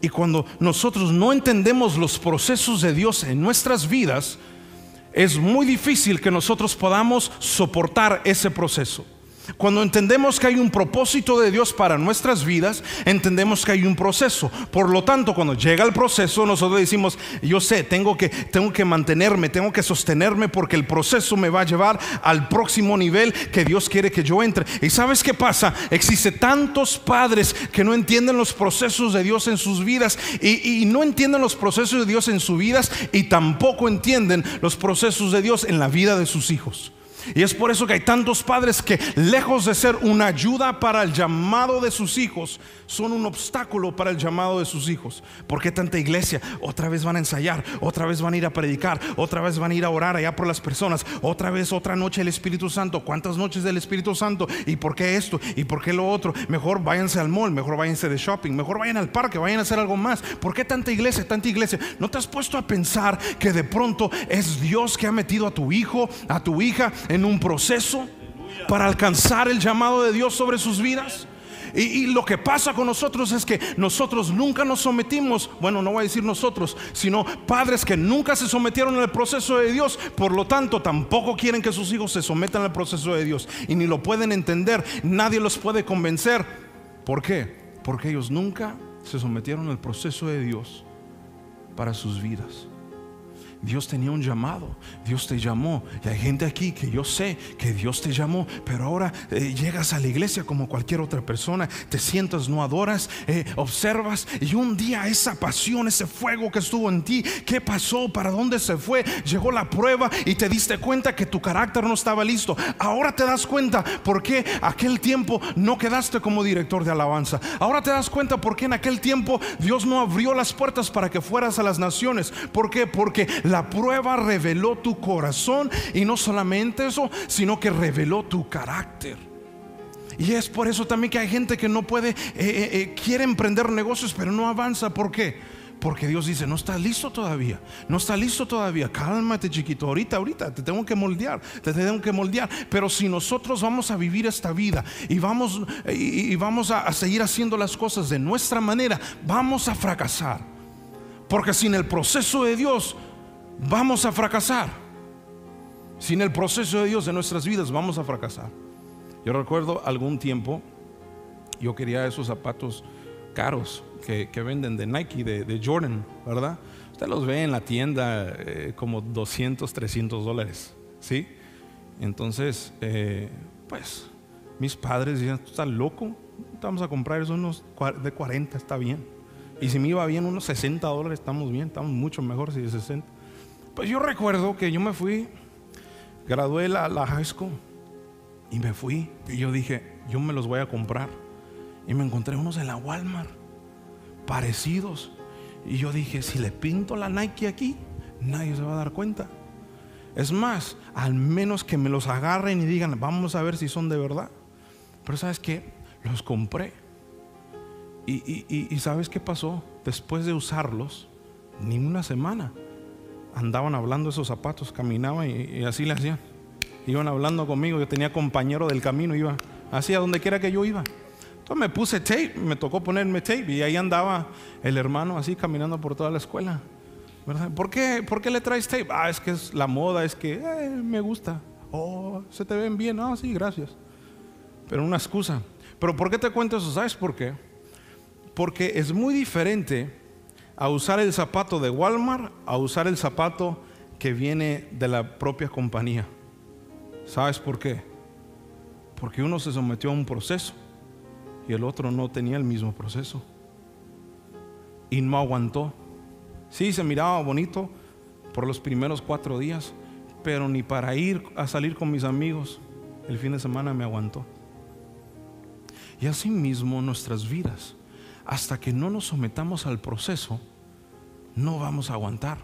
Y cuando nosotros no entendemos los procesos de Dios en nuestras vidas, es muy difícil que nosotros podamos soportar ese proceso. Cuando entendemos que hay un propósito de Dios para nuestras vidas, entendemos que hay un proceso. Por lo tanto, cuando llega el proceso, nosotros decimos, yo sé, tengo que, tengo que mantenerme, tengo que sostenerme porque el proceso me va a llevar al próximo nivel que Dios quiere que yo entre. ¿Y sabes qué pasa? Existe tantos padres que no entienden los procesos de Dios en sus vidas y, y no entienden los procesos de Dios en sus vidas y tampoco entienden los procesos de Dios en la vida de sus hijos. Y es por eso que hay tantos padres que lejos de ser una ayuda para el llamado de sus hijos, son un obstáculo para el llamado de sus hijos. ¿Por qué tanta iglesia? Otra vez van a ensayar, otra vez van a ir a predicar, otra vez van a ir a orar allá por las personas, otra vez otra noche el Espíritu Santo. ¿Cuántas noches del Espíritu Santo? ¿Y por qué esto? ¿Y por qué lo otro? Mejor váyanse al mall, mejor váyanse de shopping, mejor vayan al parque, vayan a hacer algo más. ¿Por qué tanta iglesia, tanta iglesia? ¿No te has puesto a pensar que de pronto es Dios que ha metido a tu hijo, a tu hija en un proceso para alcanzar el llamado de Dios sobre sus vidas? Y, lo que pasa con nosotros es que nosotros nunca nos sometimos, bueno, no voy a decir nosotros, sino padres que nunca se sometieron al proceso de Dios, por lo tanto tampoco quieren que sus hijos se sometan al proceso de Dios y ni lo pueden entender, nadie los puede convencer. ¿Por qué? Porque ellos nunca se sometieron al proceso de Dios para sus vidas. Dios tenía un llamado, Dios te llamó. Y hay gente aquí que yo sé que Dios te llamó, pero ahora eh, llegas a la iglesia como cualquier otra persona, te sientas, no adoras, eh, observas y un día esa pasión, ese fuego que estuvo en ti, ¿qué pasó? ¿Para dónde se fue? Llegó la prueba y te diste cuenta que tu carácter no estaba listo. Ahora te das cuenta por qué aquel tiempo no quedaste como director de alabanza. Ahora te das cuenta por qué en aquel tiempo Dios no abrió las puertas para que fueras a las naciones. ¿Por qué? Porque la prueba reveló tu corazón y no solamente eso, sino que reveló tu carácter. Y es por eso también que hay gente que no puede, eh, eh, eh, quiere emprender negocios, pero no avanza. ¿Por qué? Porque Dios dice, no está listo todavía, no está listo todavía, cálmate chiquito, ahorita, ahorita, te tengo que moldear, te tengo que moldear. Pero si nosotros vamos a vivir esta vida y vamos, y, vamos a seguir haciendo las cosas de nuestra manera, vamos a fracasar. Porque sin el proceso de Dios vamos a fracasar. Sin el proceso de Dios en nuestras vidas vamos a fracasar. Yo recuerdo algún tiempo, yo quería esos zapatos caros que, venden de Nike, de, Jordan, ¿verdad? Usted los ve en la tienda eh, como 200, 300 dólares, ¿sí? Entonces, eh, pues, mis padres decían, ¿tú estás loco? Vamos a comprar esos unos de 40, está bien. Y si me iba bien unos 60 dólares, estamos bien, estamos mucho mejor si de 60. Pues yo recuerdo que yo me fui, gradué la, la high school y me fui. Y yo dije, yo me los voy a comprar. Y me encontré unos en la Walmart, parecidos. Y yo dije, si le pinto la Nike aquí, nadie se va a dar cuenta. Es más, al menos que me los agarren y digan, vamos a ver si son de verdad. Pero sabes qué, los compré. Y, y sabes qué pasó? Después de usarlos, ni una semana andaban hablando esos zapatos, caminaban y, así le hacían. iban hablando conmigo, yo tenía compañero del camino, iba hacia donde quiera que yo iba. Entonces me puse tape, me tocó ponerme tape y ahí andaba el hermano así caminando por toda la escuela. ¿Por, qué, ¿Por qué le traes tape? Ah, es que es la moda, es que eh, me gusta. Oh, se te ven bien. Ah, sí, gracias. Pero una excusa. Pero ¿por qué te cuento eso? ¿Sabes por qué? Porque es muy diferente a usar el zapato de Walmart a usar el zapato que viene de la propia compañía. ¿Sabes por qué? Porque uno se sometió a un proceso y el otro no tenía el mismo proceso. Y no aguantó. Sí, se miraba bonito por los primeros cuatro días, pero ni para ir a salir con mis amigos el fin de semana me aguantó. Y así mismo nuestras vidas, hasta que no nos sometamos al proceso, no vamos a aguantar.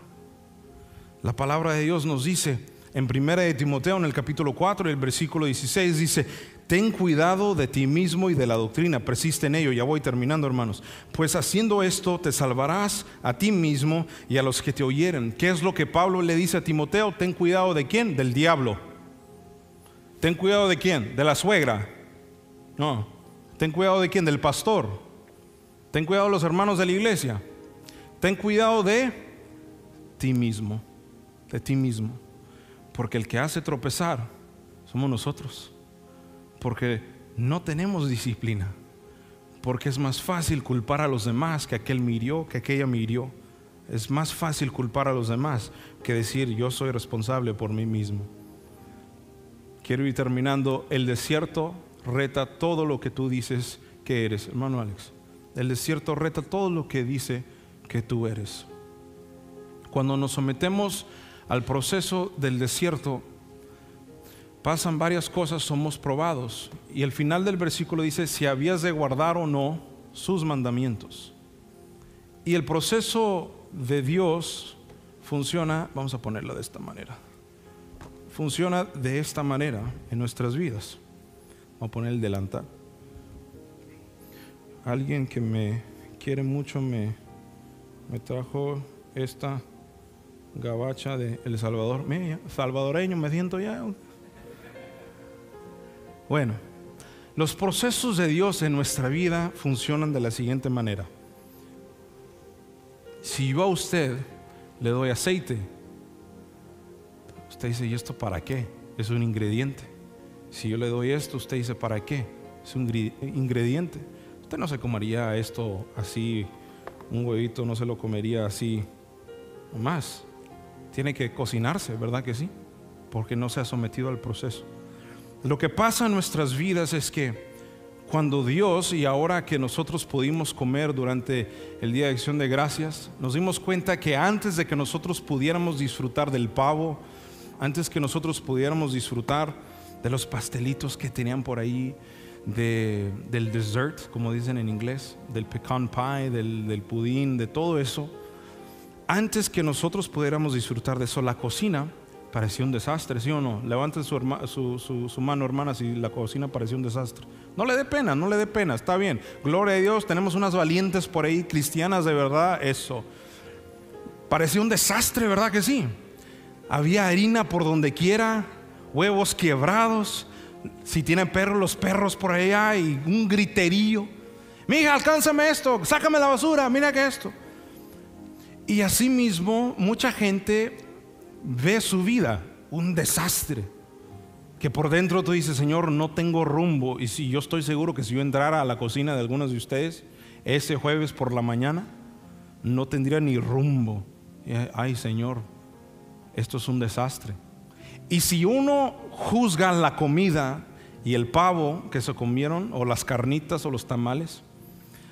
La palabra de Dios nos dice en primera de Timoteo en el capítulo 4, el versículo 16 dice, ten cuidado de ti mismo y de la doctrina, persiste en ello, ya voy terminando hermanos, pues haciendo esto te salvarás a ti mismo y a los que te oyeren. ¿Qué es lo que Pablo le dice a Timoteo? Ten cuidado de quién? Del diablo. Ten cuidado de quién? De la suegra. No. Ten cuidado de quién? Del pastor. Ten cuidado de los hermanos de la iglesia. Ten cuidado de ti mismo. De ti mismo. Porque el que hace tropezar somos nosotros porque no tenemos disciplina, porque es más fácil culpar a los demás que aquel mirió, que aquella mirió. Es más fácil culpar a los demás que decir yo soy responsable por mí mismo. Quiero ir terminando. El desierto reta todo lo que tú dices que eres, hermano Alex. El desierto reta todo lo que dice que tú eres. Cuando nos sometemos al proceso del desierto, pasan varias cosas, somos probados. Y el final del versículo dice, si habías de guardar o no sus mandamientos. Y el proceso de Dios funciona, vamos a ponerlo de esta manera, funciona de esta manera en nuestras vidas. Vamos a poner el delantal. Alguien que me quiere mucho me, me trajo esta gabacha de El Salvador. Salvadoreño, me siento ya bueno, los procesos de Dios en nuestra vida funcionan de la siguiente manera. Si yo a usted le doy aceite, usted dice, ¿y esto para qué? Es un ingrediente. Si yo le doy esto, usted dice, ¿para qué? Es un ingrediente. No se comería esto así, un huevito no se lo comería así más. Tiene que cocinarse, ¿verdad que sí? Porque no se ha sometido al proceso. Lo que pasa en nuestras vidas es que cuando Dios, y ahora que nosotros pudimos comer durante el Día de Acción de Gracias, nos dimos cuenta que antes de que nosotros pudiéramos disfrutar del pavo, antes que nosotros pudiéramos disfrutar de los pastelitos que tenían por ahí, del dessert, como dicen en inglés, del pecan pie, del, del pudín, de todo eso, antes que nosotros pudiéramos disfrutar de eso, la cocina parecía un desastre, ¿sí o no? Levanten su, su, mano, hermana, si la cocina parecía un desastre. No le dé pena, no le dé pena, está bien. Gloria a Dios, tenemos unas valientes por ahí, cristianas de verdad, eso. Parecía un desastre, ¿verdad que sí? Había harina por donde quiera, huevos quebrados. Si tiene perros, los perros por allá y un griterío. Mija, alcánzame esto, sácame la basura, mira que esto. Y así mismo, mucha gente ve su vida un desastre. Que por dentro tú dices, Señor, no tengo rumbo. Y si yo estoy seguro que si yo entrara a la cocina de algunos de ustedes ese jueves por la mañana, no tendría ni rumbo. Ay, Señor, esto es un desastre. Y si uno juzga la comida y el pavo que se comieron, o las carnitas o los tamales,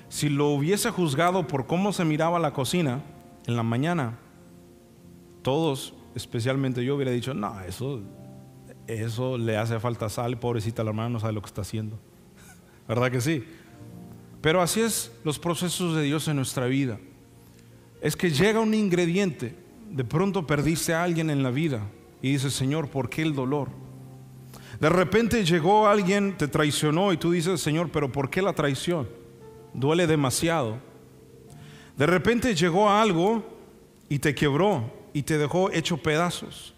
si lo hubiese juzgado por cómo se miraba la cocina en la mañana, todos especialmente yo hubiera dicho, no, eso, eso le hace falta sal, pobrecita la hermana no sabe lo que está haciendo. [LAUGHS] ¿Verdad que sí? Pero así es los procesos de Dios en nuestra vida. Es que llega un ingrediente, de pronto perdiste a alguien en la vida y dices, Señor, ¿por qué el dolor? De repente llegó alguien, te traicionó y tú dices, Señor, pero ¿por qué la traición? Duele demasiado. De repente llegó algo y te quebró y te dejó hecho pedazos.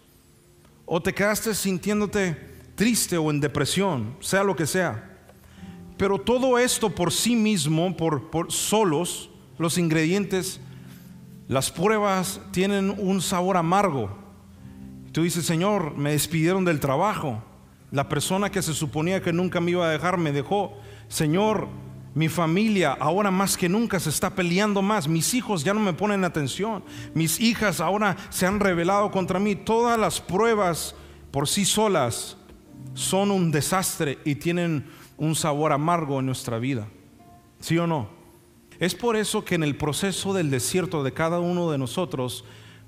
o te quedaste sintiéndote triste o en depresión, sea lo que sea. Pero todo esto por sí mismo, por, por solos, los ingredientes, las pruebas tienen un sabor amargo. Tú dices, Señor, me despidieron del trabajo. La persona que se suponía que nunca me iba a dejar me dejó. Señor, mi familia ahora más que nunca se está peleando más. Mis hijos ya no me ponen atención. Mis hijas ahora se han rebelado contra mí. Todas las pruebas por sí solas son un desastre y tienen un sabor amargo en nuestra vida. ¿Sí o no? Es por eso que en el proceso del desierto de cada uno de nosotros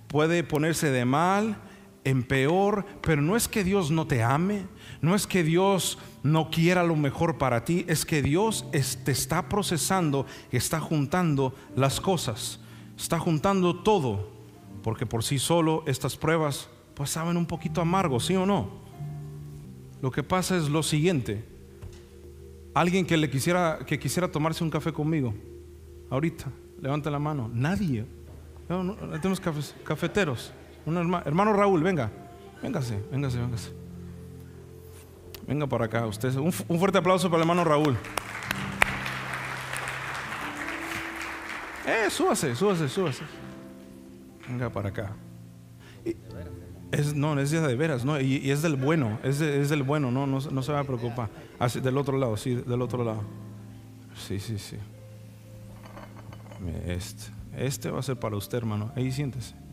puede ponerse de mal, en peor, pero no es que Dios no te ame, no es que Dios no quiera lo mejor para ti, es que Dios te está procesando, está juntando las cosas, está juntando todo, porque por sí solo estas pruebas pues saben un poquito amargo, ¿sí o no? Lo que pasa es lo siguiente, Alguien que le quisiera, que quisiera tomarse un café conmigo, ahorita, levanta la mano. Nadie. Tenemos cafeteros. Hermano, Raúl, venga. Véngase, véngase, véngase. Venga para acá, usted. Un, fuerte aplauso para el hermano Raúl. Eh, súbase, súbase, súbase. Venga para acá. Es, no, es de veras, no, y, es del bueno, es, del bueno, no, no, se va a preocupar. Así, del otro lado, sí, del otro lado. Sí, sí, sí. Este, este va a ser para usted, hermano. Ahí siéntese.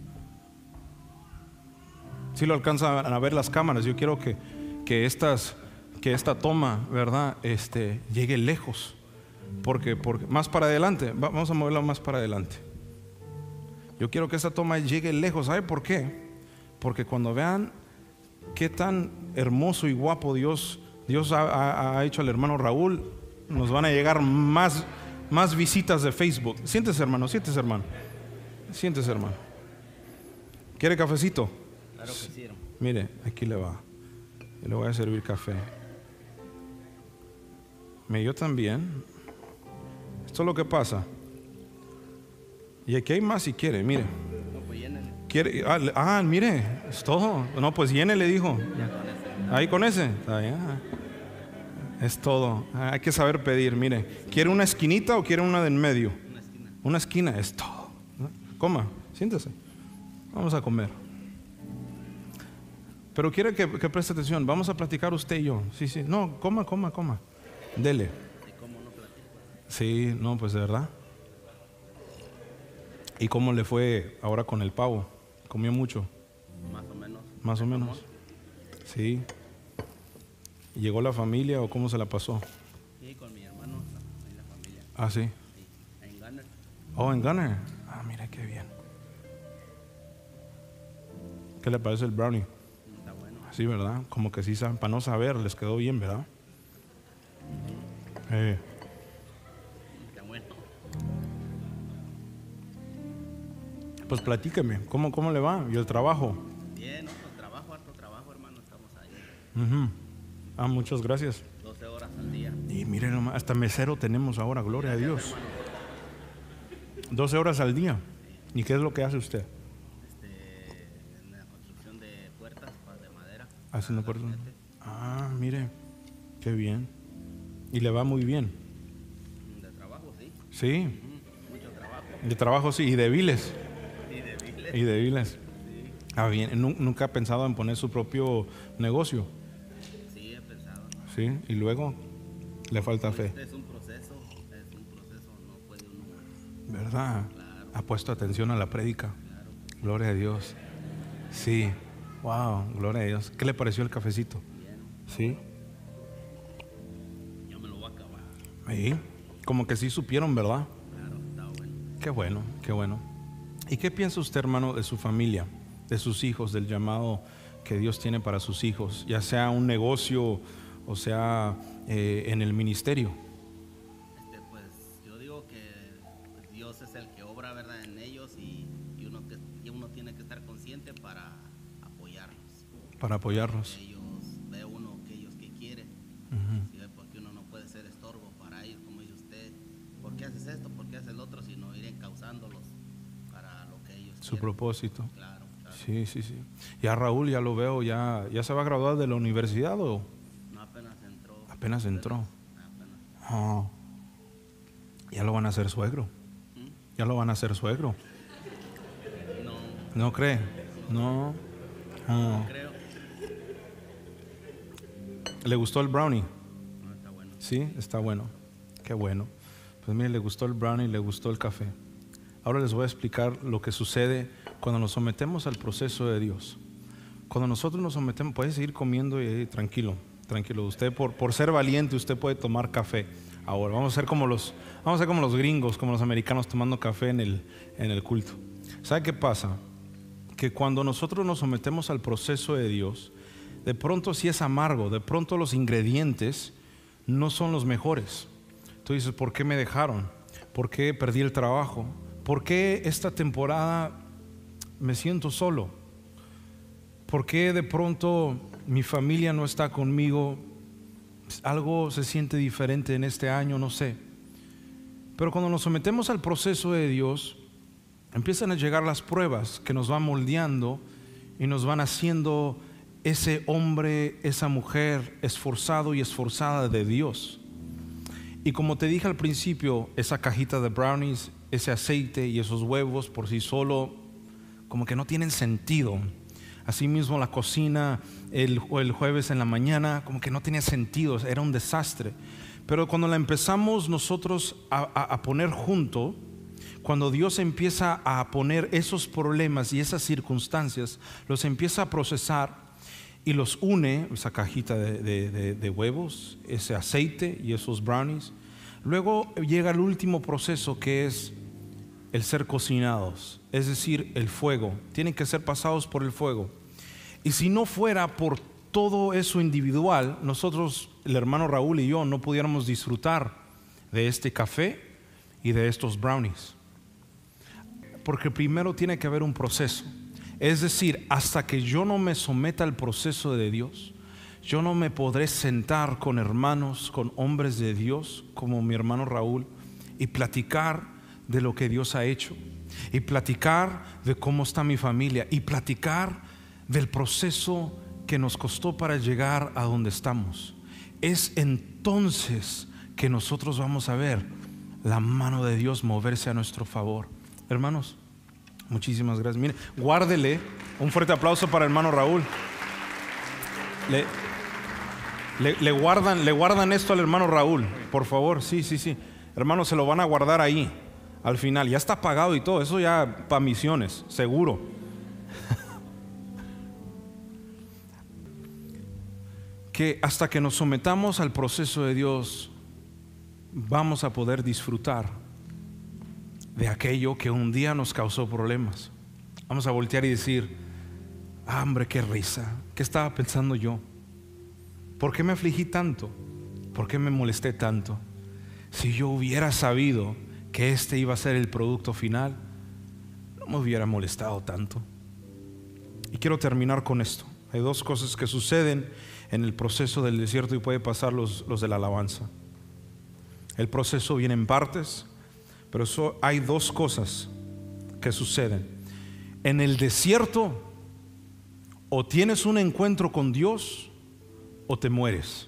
Si lo alcanzan a ver las cámaras, yo quiero que, que, estas, que esta toma, ¿verdad? Este, llegue lejos. Porque, porque más para adelante, vamos a moverla más para adelante. Yo quiero que esta toma llegue lejos. ¿Sabe por qué? Porque cuando vean qué tan hermoso y guapo Dios, Dios ha, hecho al hermano Raúl, nos van a llegar más, más visitas de Facebook. Siéntese, hermano, siéntese, hermano. Siéntese, hermano. ¿Quiere cafecito? Claro que sí. Mire, aquí le va. le voy a servir café. Me yo también. Esto es lo que pasa. Y aquí hay más si quiere, mire. Ah, ah, mire, es todo. No, pues llene, le dijo. Ahí con ese. Es todo. Ah, hay que saber pedir. Mire, ¿quiere una esquinita o quiere una de en medio? Una esquina. Una esquina, es todo. Coma, siéntese. Vamos a comer. Pero quiere que, que, preste atención. Vamos a platicar usted y yo. Sí, sí. No, coma, coma, coma. Dele. Sí, no, pues de verdad. ¿Y cómo le fue ahora con el pavo? ¿Comió mucho? Más o menos. Más o menos. Sí. ¿Llegó la familia o cómo se la pasó? Sí, con mi hermano y la familia. Ah, sí. sí. En Gunner. Oh, en Gunner. Ah, mira qué bien. ¿Qué le parece el brownie? Sí, ¿verdad? Como que sí para no saber, les quedó bien, ¿verdad? Eh. Pues platíqueme, ¿cómo, cómo le va? ¿Y el trabajo? Bien, otro trabajo, harto trabajo, hermano, estamos ahí. Ah, muchas gracias. 12 horas al día. Y miren, hasta mesero tenemos ahora, gloria a Dios. 12 horas al día. ¿Y qué es lo que hace usted? Este, en la construcción de puertas de madera. Haciendo puertas. Ah, mire, qué bien. ¿Y le va muy bien? De trabajo, sí. Sí. Mucho trabajo. De trabajo, sí. ¿Y de viles? Y débiles. Ah, bien. ¿Nunca ha pensado en poner su propio negocio? Sí, he pensado. Sí, y luego le falta fe. Es un proceso, es un proceso, no puede uno. ¿Verdad? Ha puesto atención a la prédica. Gloria a Dios. Sí. Wow, gloria a Dios. ¿Qué le pareció el cafecito? Sí. Yo me lo voy a acabar. Como que sí supieron, ¿verdad? Claro, está bueno. Qué bueno, qué bueno. ¿Y qué piensa usted, hermano, de su familia, de sus hijos, del llamado que Dios tiene para sus hijos, ya sea un negocio o sea eh, en el ministerio? Para apoyarlos. Ellos uno que ellos que quieren, porque uno no puede ser estorbo para ellos, como dice usted. ¿Por qué haces esto? ¿Por qué haces el otro? Sino ir encauzándolos su propósito. Claro, Sí, sí, sí. Ya Raúl, ya lo veo, ya, ya se va a graduar de la universidad o No apenas entró. apenas entró. Apenas. Ah. Ya lo van a hacer suegro. ¿Mm? Ya lo van a hacer suegro. No ¿No cree? No. Ah. creo. ¿Le gustó el brownie? No está bueno. Sí, está bueno. Qué bueno. Pues mire, le gustó el brownie, le gustó el café. Ahora les voy a explicar lo que sucede cuando nos sometemos al proceso de Dios. Cuando nosotros nos sometemos, puede seguir comiendo y eh, tranquilo, tranquilo. Usted por, por ser valiente, usted puede tomar café. Ahora, vamos a ser como los, vamos a ser como los gringos, como los americanos tomando café en el, en el culto. ¿Sabe qué pasa? Que cuando nosotros nos sometemos al proceso de Dios, de pronto sí es amargo, de pronto los ingredientes no son los mejores. Tú dices, ¿por qué me dejaron? ¿Por qué perdí el trabajo? ¿Por qué esta temporada me siento solo? ¿Por qué de pronto mi familia no está conmigo? Algo se siente diferente en este año, no sé. Pero cuando nos sometemos al proceso de Dios, empiezan a llegar las pruebas que nos van moldeando y nos van haciendo ese hombre, esa mujer esforzado y esforzada de Dios. Y como te dije al principio, esa cajita de brownies, ese aceite y esos huevos por sí solo, como que no tienen sentido. Asimismo la cocina el, el jueves en la mañana, como que no tenía sentido, era un desastre. Pero cuando la empezamos nosotros a, a, a poner junto, cuando Dios empieza a poner esos problemas y esas circunstancias, los empieza a procesar y los une, esa cajita de, de, huevos, ese aceite y esos brownies. Luego llega el último proceso que es el ser cocinados, es decir, el fuego. Tienen que ser pasados por el fuego. Y si no fuera por todo eso individual, nosotros, el hermano Raúl y yo, no pudiéramos disfrutar de este café y de estos brownies. Porque primero tiene que haber un proceso. Es decir, hasta que yo no me someta al proceso de Dios, yo no me podré sentar con hermanos, con hombres de Dios, como mi hermano Raúl, y platicar de lo que Dios ha hecho, y platicar de cómo está mi familia, y platicar del proceso que nos costó para llegar a donde estamos. Es entonces que nosotros vamos a ver la mano de Dios moverse a nuestro favor. Hermanos, Muchísimas gracias. Mire, guárdele un fuerte aplauso para el hermano Raúl. Le, le, guardan, le guardan esto al hermano Raúl, por favor. Sí, sí, sí. Hermano, se lo van a guardar ahí, al final. Ya está pagado y todo. Eso ya para misiones, seguro. [LAUGHS] que hasta que nos sometamos al proceso de Dios, vamos a poder disfrutar de aquello que un día nos causó problemas. Vamos a voltear y decir, ah, hombre, qué risa, ¿qué estaba pensando yo? ¿Por qué me afligí tanto? ¿Por qué me molesté tanto? Si yo hubiera sabido que este iba a ser el producto final, no me hubiera molestado tanto. Y quiero terminar con esto. Hay dos cosas que suceden en el proceso del desierto y puede pasar los, los de la alabanza. El proceso viene en partes, pero eso, hay dos cosas que suceden. En el desierto, o tienes un encuentro con Dios o te mueres.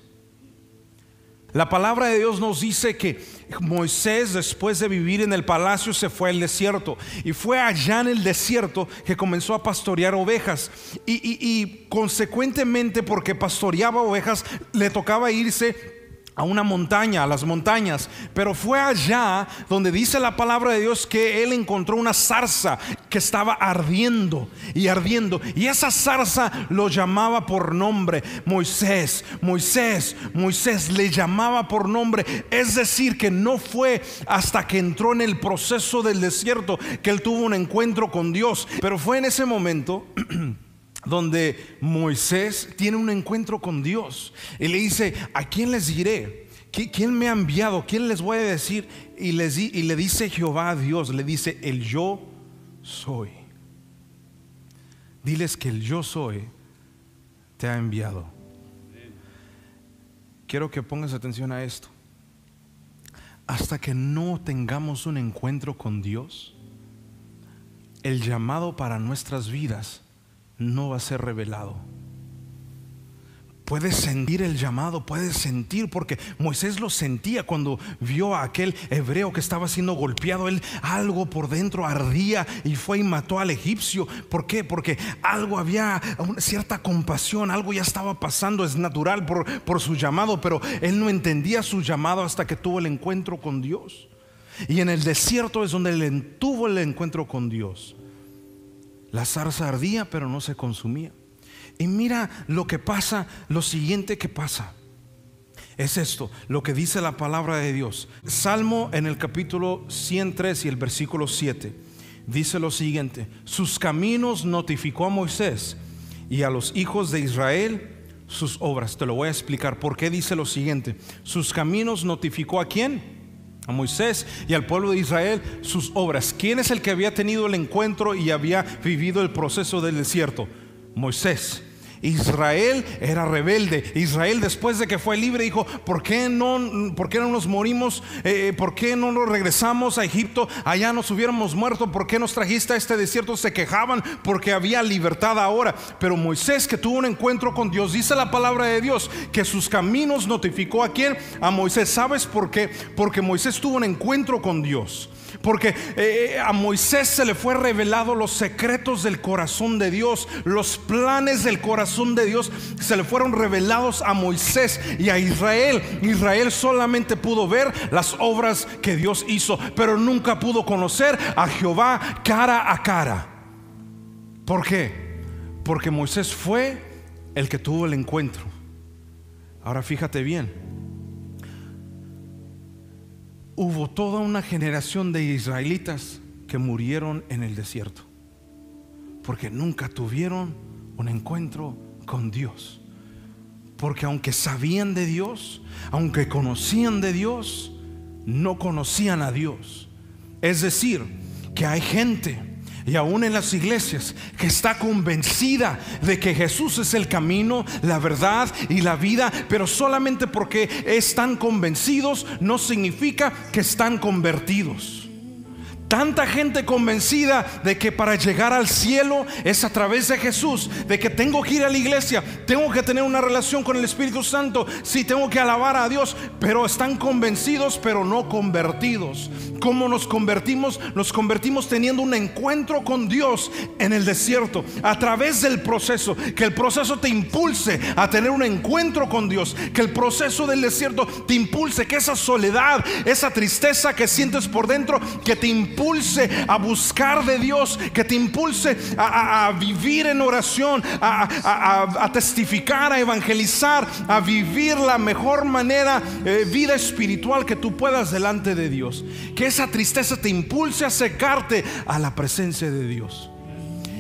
La palabra de Dios nos dice que Moisés después de vivir en el palacio se fue al desierto y fue allá en el desierto que comenzó a pastorear ovejas y, y, y consecuentemente porque pastoreaba ovejas le tocaba irse a una montaña, a las montañas, pero fue allá donde dice la palabra de Dios que él encontró una zarza que estaba ardiendo y ardiendo, y esa zarza lo llamaba por nombre, Moisés, Moisés, Moisés le llamaba por nombre, es decir, que no fue hasta que entró en el proceso del desierto que él tuvo un encuentro con Dios, pero fue en ese momento [CLEARS THROAT] donde Moisés tiene un encuentro con Dios y le dice, ¿a quién les diré? ¿Quién me ha enviado? ¿Quién les voy a decir? Y, les, y le dice Jehová a Dios, le dice, el yo soy. Diles que el yo soy te ha enviado. Quiero que pongas atención a esto. Hasta que no tengamos un encuentro con Dios, el llamado para nuestras vidas no va a ser revelado. Puedes sentir el llamado, puedes sentir, porque Moisés lo sentía cuando vio a aquel hebreo que estaba siendo golpeado. Él algo por dentro ardía y fue y mató al egipcio. ¿Por qué? Porque algo había, una cierta compasión, algo ya estaba pasando, es natural por, por su llamado, pero él no entendía su llamado hasta que tuvo el encuentro con Dios. Y en el desierto es donde él tuvo el encuentro con Dios. La zarza ardía, pero no se consumía. Y mira lo que pasa, lo siguiente que pasa. Es esto, lo que dice la palabra de Dios. Salmo en el capítulo 103 y el versículo 7. Dice lo siguiente, sus caminos notificó a Moisés y a los hijos de Israel sus obras. Te lo voy a explicar. ¿Por qué dice lo siguiente? Sus caminos notificó a quién? A Moisés y al pueblo de Israel sus obras. ¿Quién es el que había tenido el encuentro y había vivido el proceso del desierto? Moisés. Israel era rebelde. Israel después de que fue libre dijo, ¿por qué no, por qué no nos morimos? Eh, ¿Por qué no nos regresamos a Egipto? Allá nos hubiéramos muerto. ¿Por qué nos trajiste a este desierto? Se quejaban porque había libertad ahora. Pero Moisés que tuvo un encuentro con Dios, dice la palabra de Dios, que sus caminos notificó a quién? A Moisés. ¿Sabes por qué? Porque Moisés tuvo un encuentro con Dios. Porque eh, a Moisés se le fue revelado los secretos del corazón de Dios, los planes del corazón de Dios se le fueron revelados a Moisés y a Israel. Israel solamente pudo ver las obras que Dios hizo, pero nunca pudo conocer a Jehová cara a cara. ¿Por qué? Porque Moisés fue el que tuvo el encuentro. Ahora fíjate bien hubo toda una generación de israelitas que murieron en el desierto, porque nunca tuvieron un encuentro con Dios. Porque aunque sabían de Dios, aunque conocían de Dios, no conocían a Dios. Es decir, que hay gente y aún en las iglesias que está convencida de que Jesús es el camino, la verdad y la vida, pero solamente porque están convencidos no significa que están convertidos. Tanta gente convencida de que para llegar al cielo es a través de Jesús, de que tengo que ir a la iglesia, tengo que tener una relación con el Espíritu Santo, sí tengo que alabar a Dios, pero están convencidos pero no convertidos. ¿Cómo nos convertimos? Nos convertimos teniendo un encuentro con Dios en el desierto, a través del proceso, que el proceso te impulse a tener un encuentro con Dios, que el proceso del desierto te impulse, que esa soledad, esa tristeza que sientes por dentro, que te impulse impulse a buscar de Dios, que te impulse a, vivir en oración, a, testificar, a evangelizar, a vivir la mejor manera, eh, vida espiritual que tú puedas delante de Dios. Que esa tristeza te impulse a secarte a la presencia de Dios.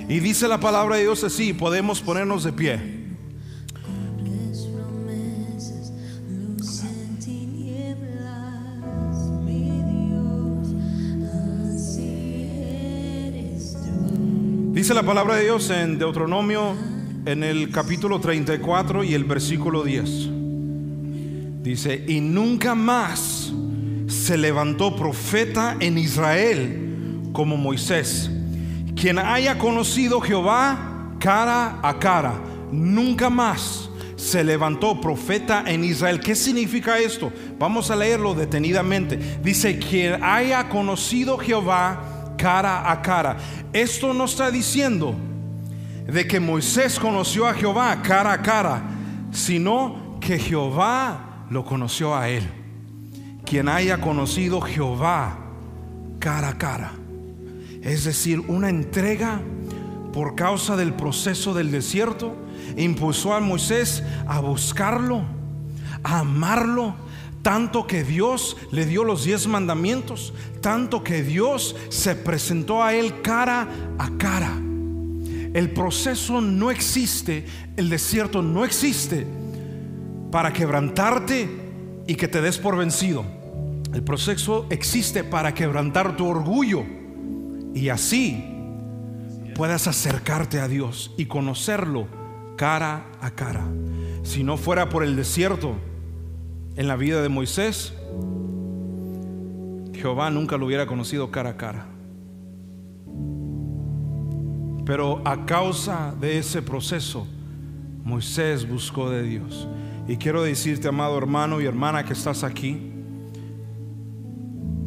Y dice la palabra de Dios así, podemos ponernos de pie. Dice la palabra de Dios en Deuteronomio en el capítulo 34 y el versículo 10. Dice, y nunca más se levantó profeta en Israel como Moisés, quien haya conocido Jehová cara a cara. Nunca más se levantó profeta en Israel. ¿Qué significa esto? Vamos a leerlo detenidamente. Dice, quien haya conocido Jehová cara a cara. Esto no está diciendo de que Moisés conoció a Jehová cara a cara, sino que Jehová lo conoció a él. Quien haya conocido Jehová cara a cara. Es decir, una entrega por causa del proceso del desierto impulsó a Moisés a buscarlo, a amarlo, tanto que Dios le dio los diez mandamientos, tanto que Dios se presentó a él cara a cara. El proceso no existe, el desierto no existe para quebrantarte y que te des por vencido. El proceso existe para quebrantar tu orgullo y así puedas acercarte a Dios y conocerlo cara a cara. Si no fuera por el desierto, en la vida de Moisés, Jehová nunca lo hubiera conocido cara a cara. Pero a causa de ese proceso, Moisés buscó de Dios. Y quiero decirte, amado hermano y hermana que estás aquí,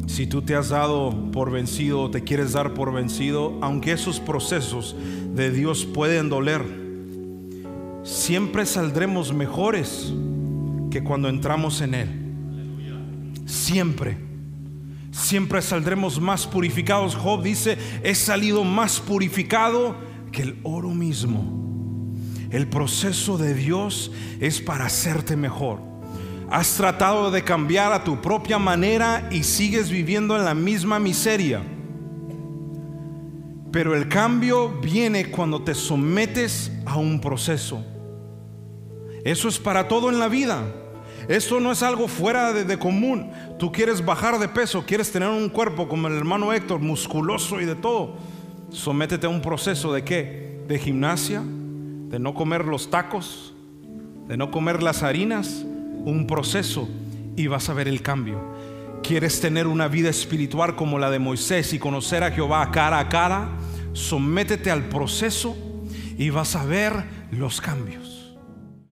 si tú te has dado por vencido o te quieres dar por vencido, aunque esos procesos de Dios pueden doler, siempre saldremos mejores que cuando entramos en Él. Siempre. Siempre saldremos más purificados. Job dice, he salido más purificado que el oro mismo. El proceso de Dios es para hacerte mejor. Has tratado de cambiar a tu propia manera y sigues viviendo en la misma miseria. Pero el cambio viene cuando te sometes a un proceso. Eso es para todo en la vida. Esto no es algo fuera de, común. Tú quieres bajar de peso, quieres tener un cuerpo como el hermano Héctor, musculoso y de todo. Sométete a un proceso de qué? De gimnasia, de no comer los tacos, de no comer las harinas, un proceso y vas a ver el cambio. ¿Quieres tener una vida espiritual como la de Moisés y conocer a Jehová cara a cara? Sométete al proceso y vas a ver los cambios.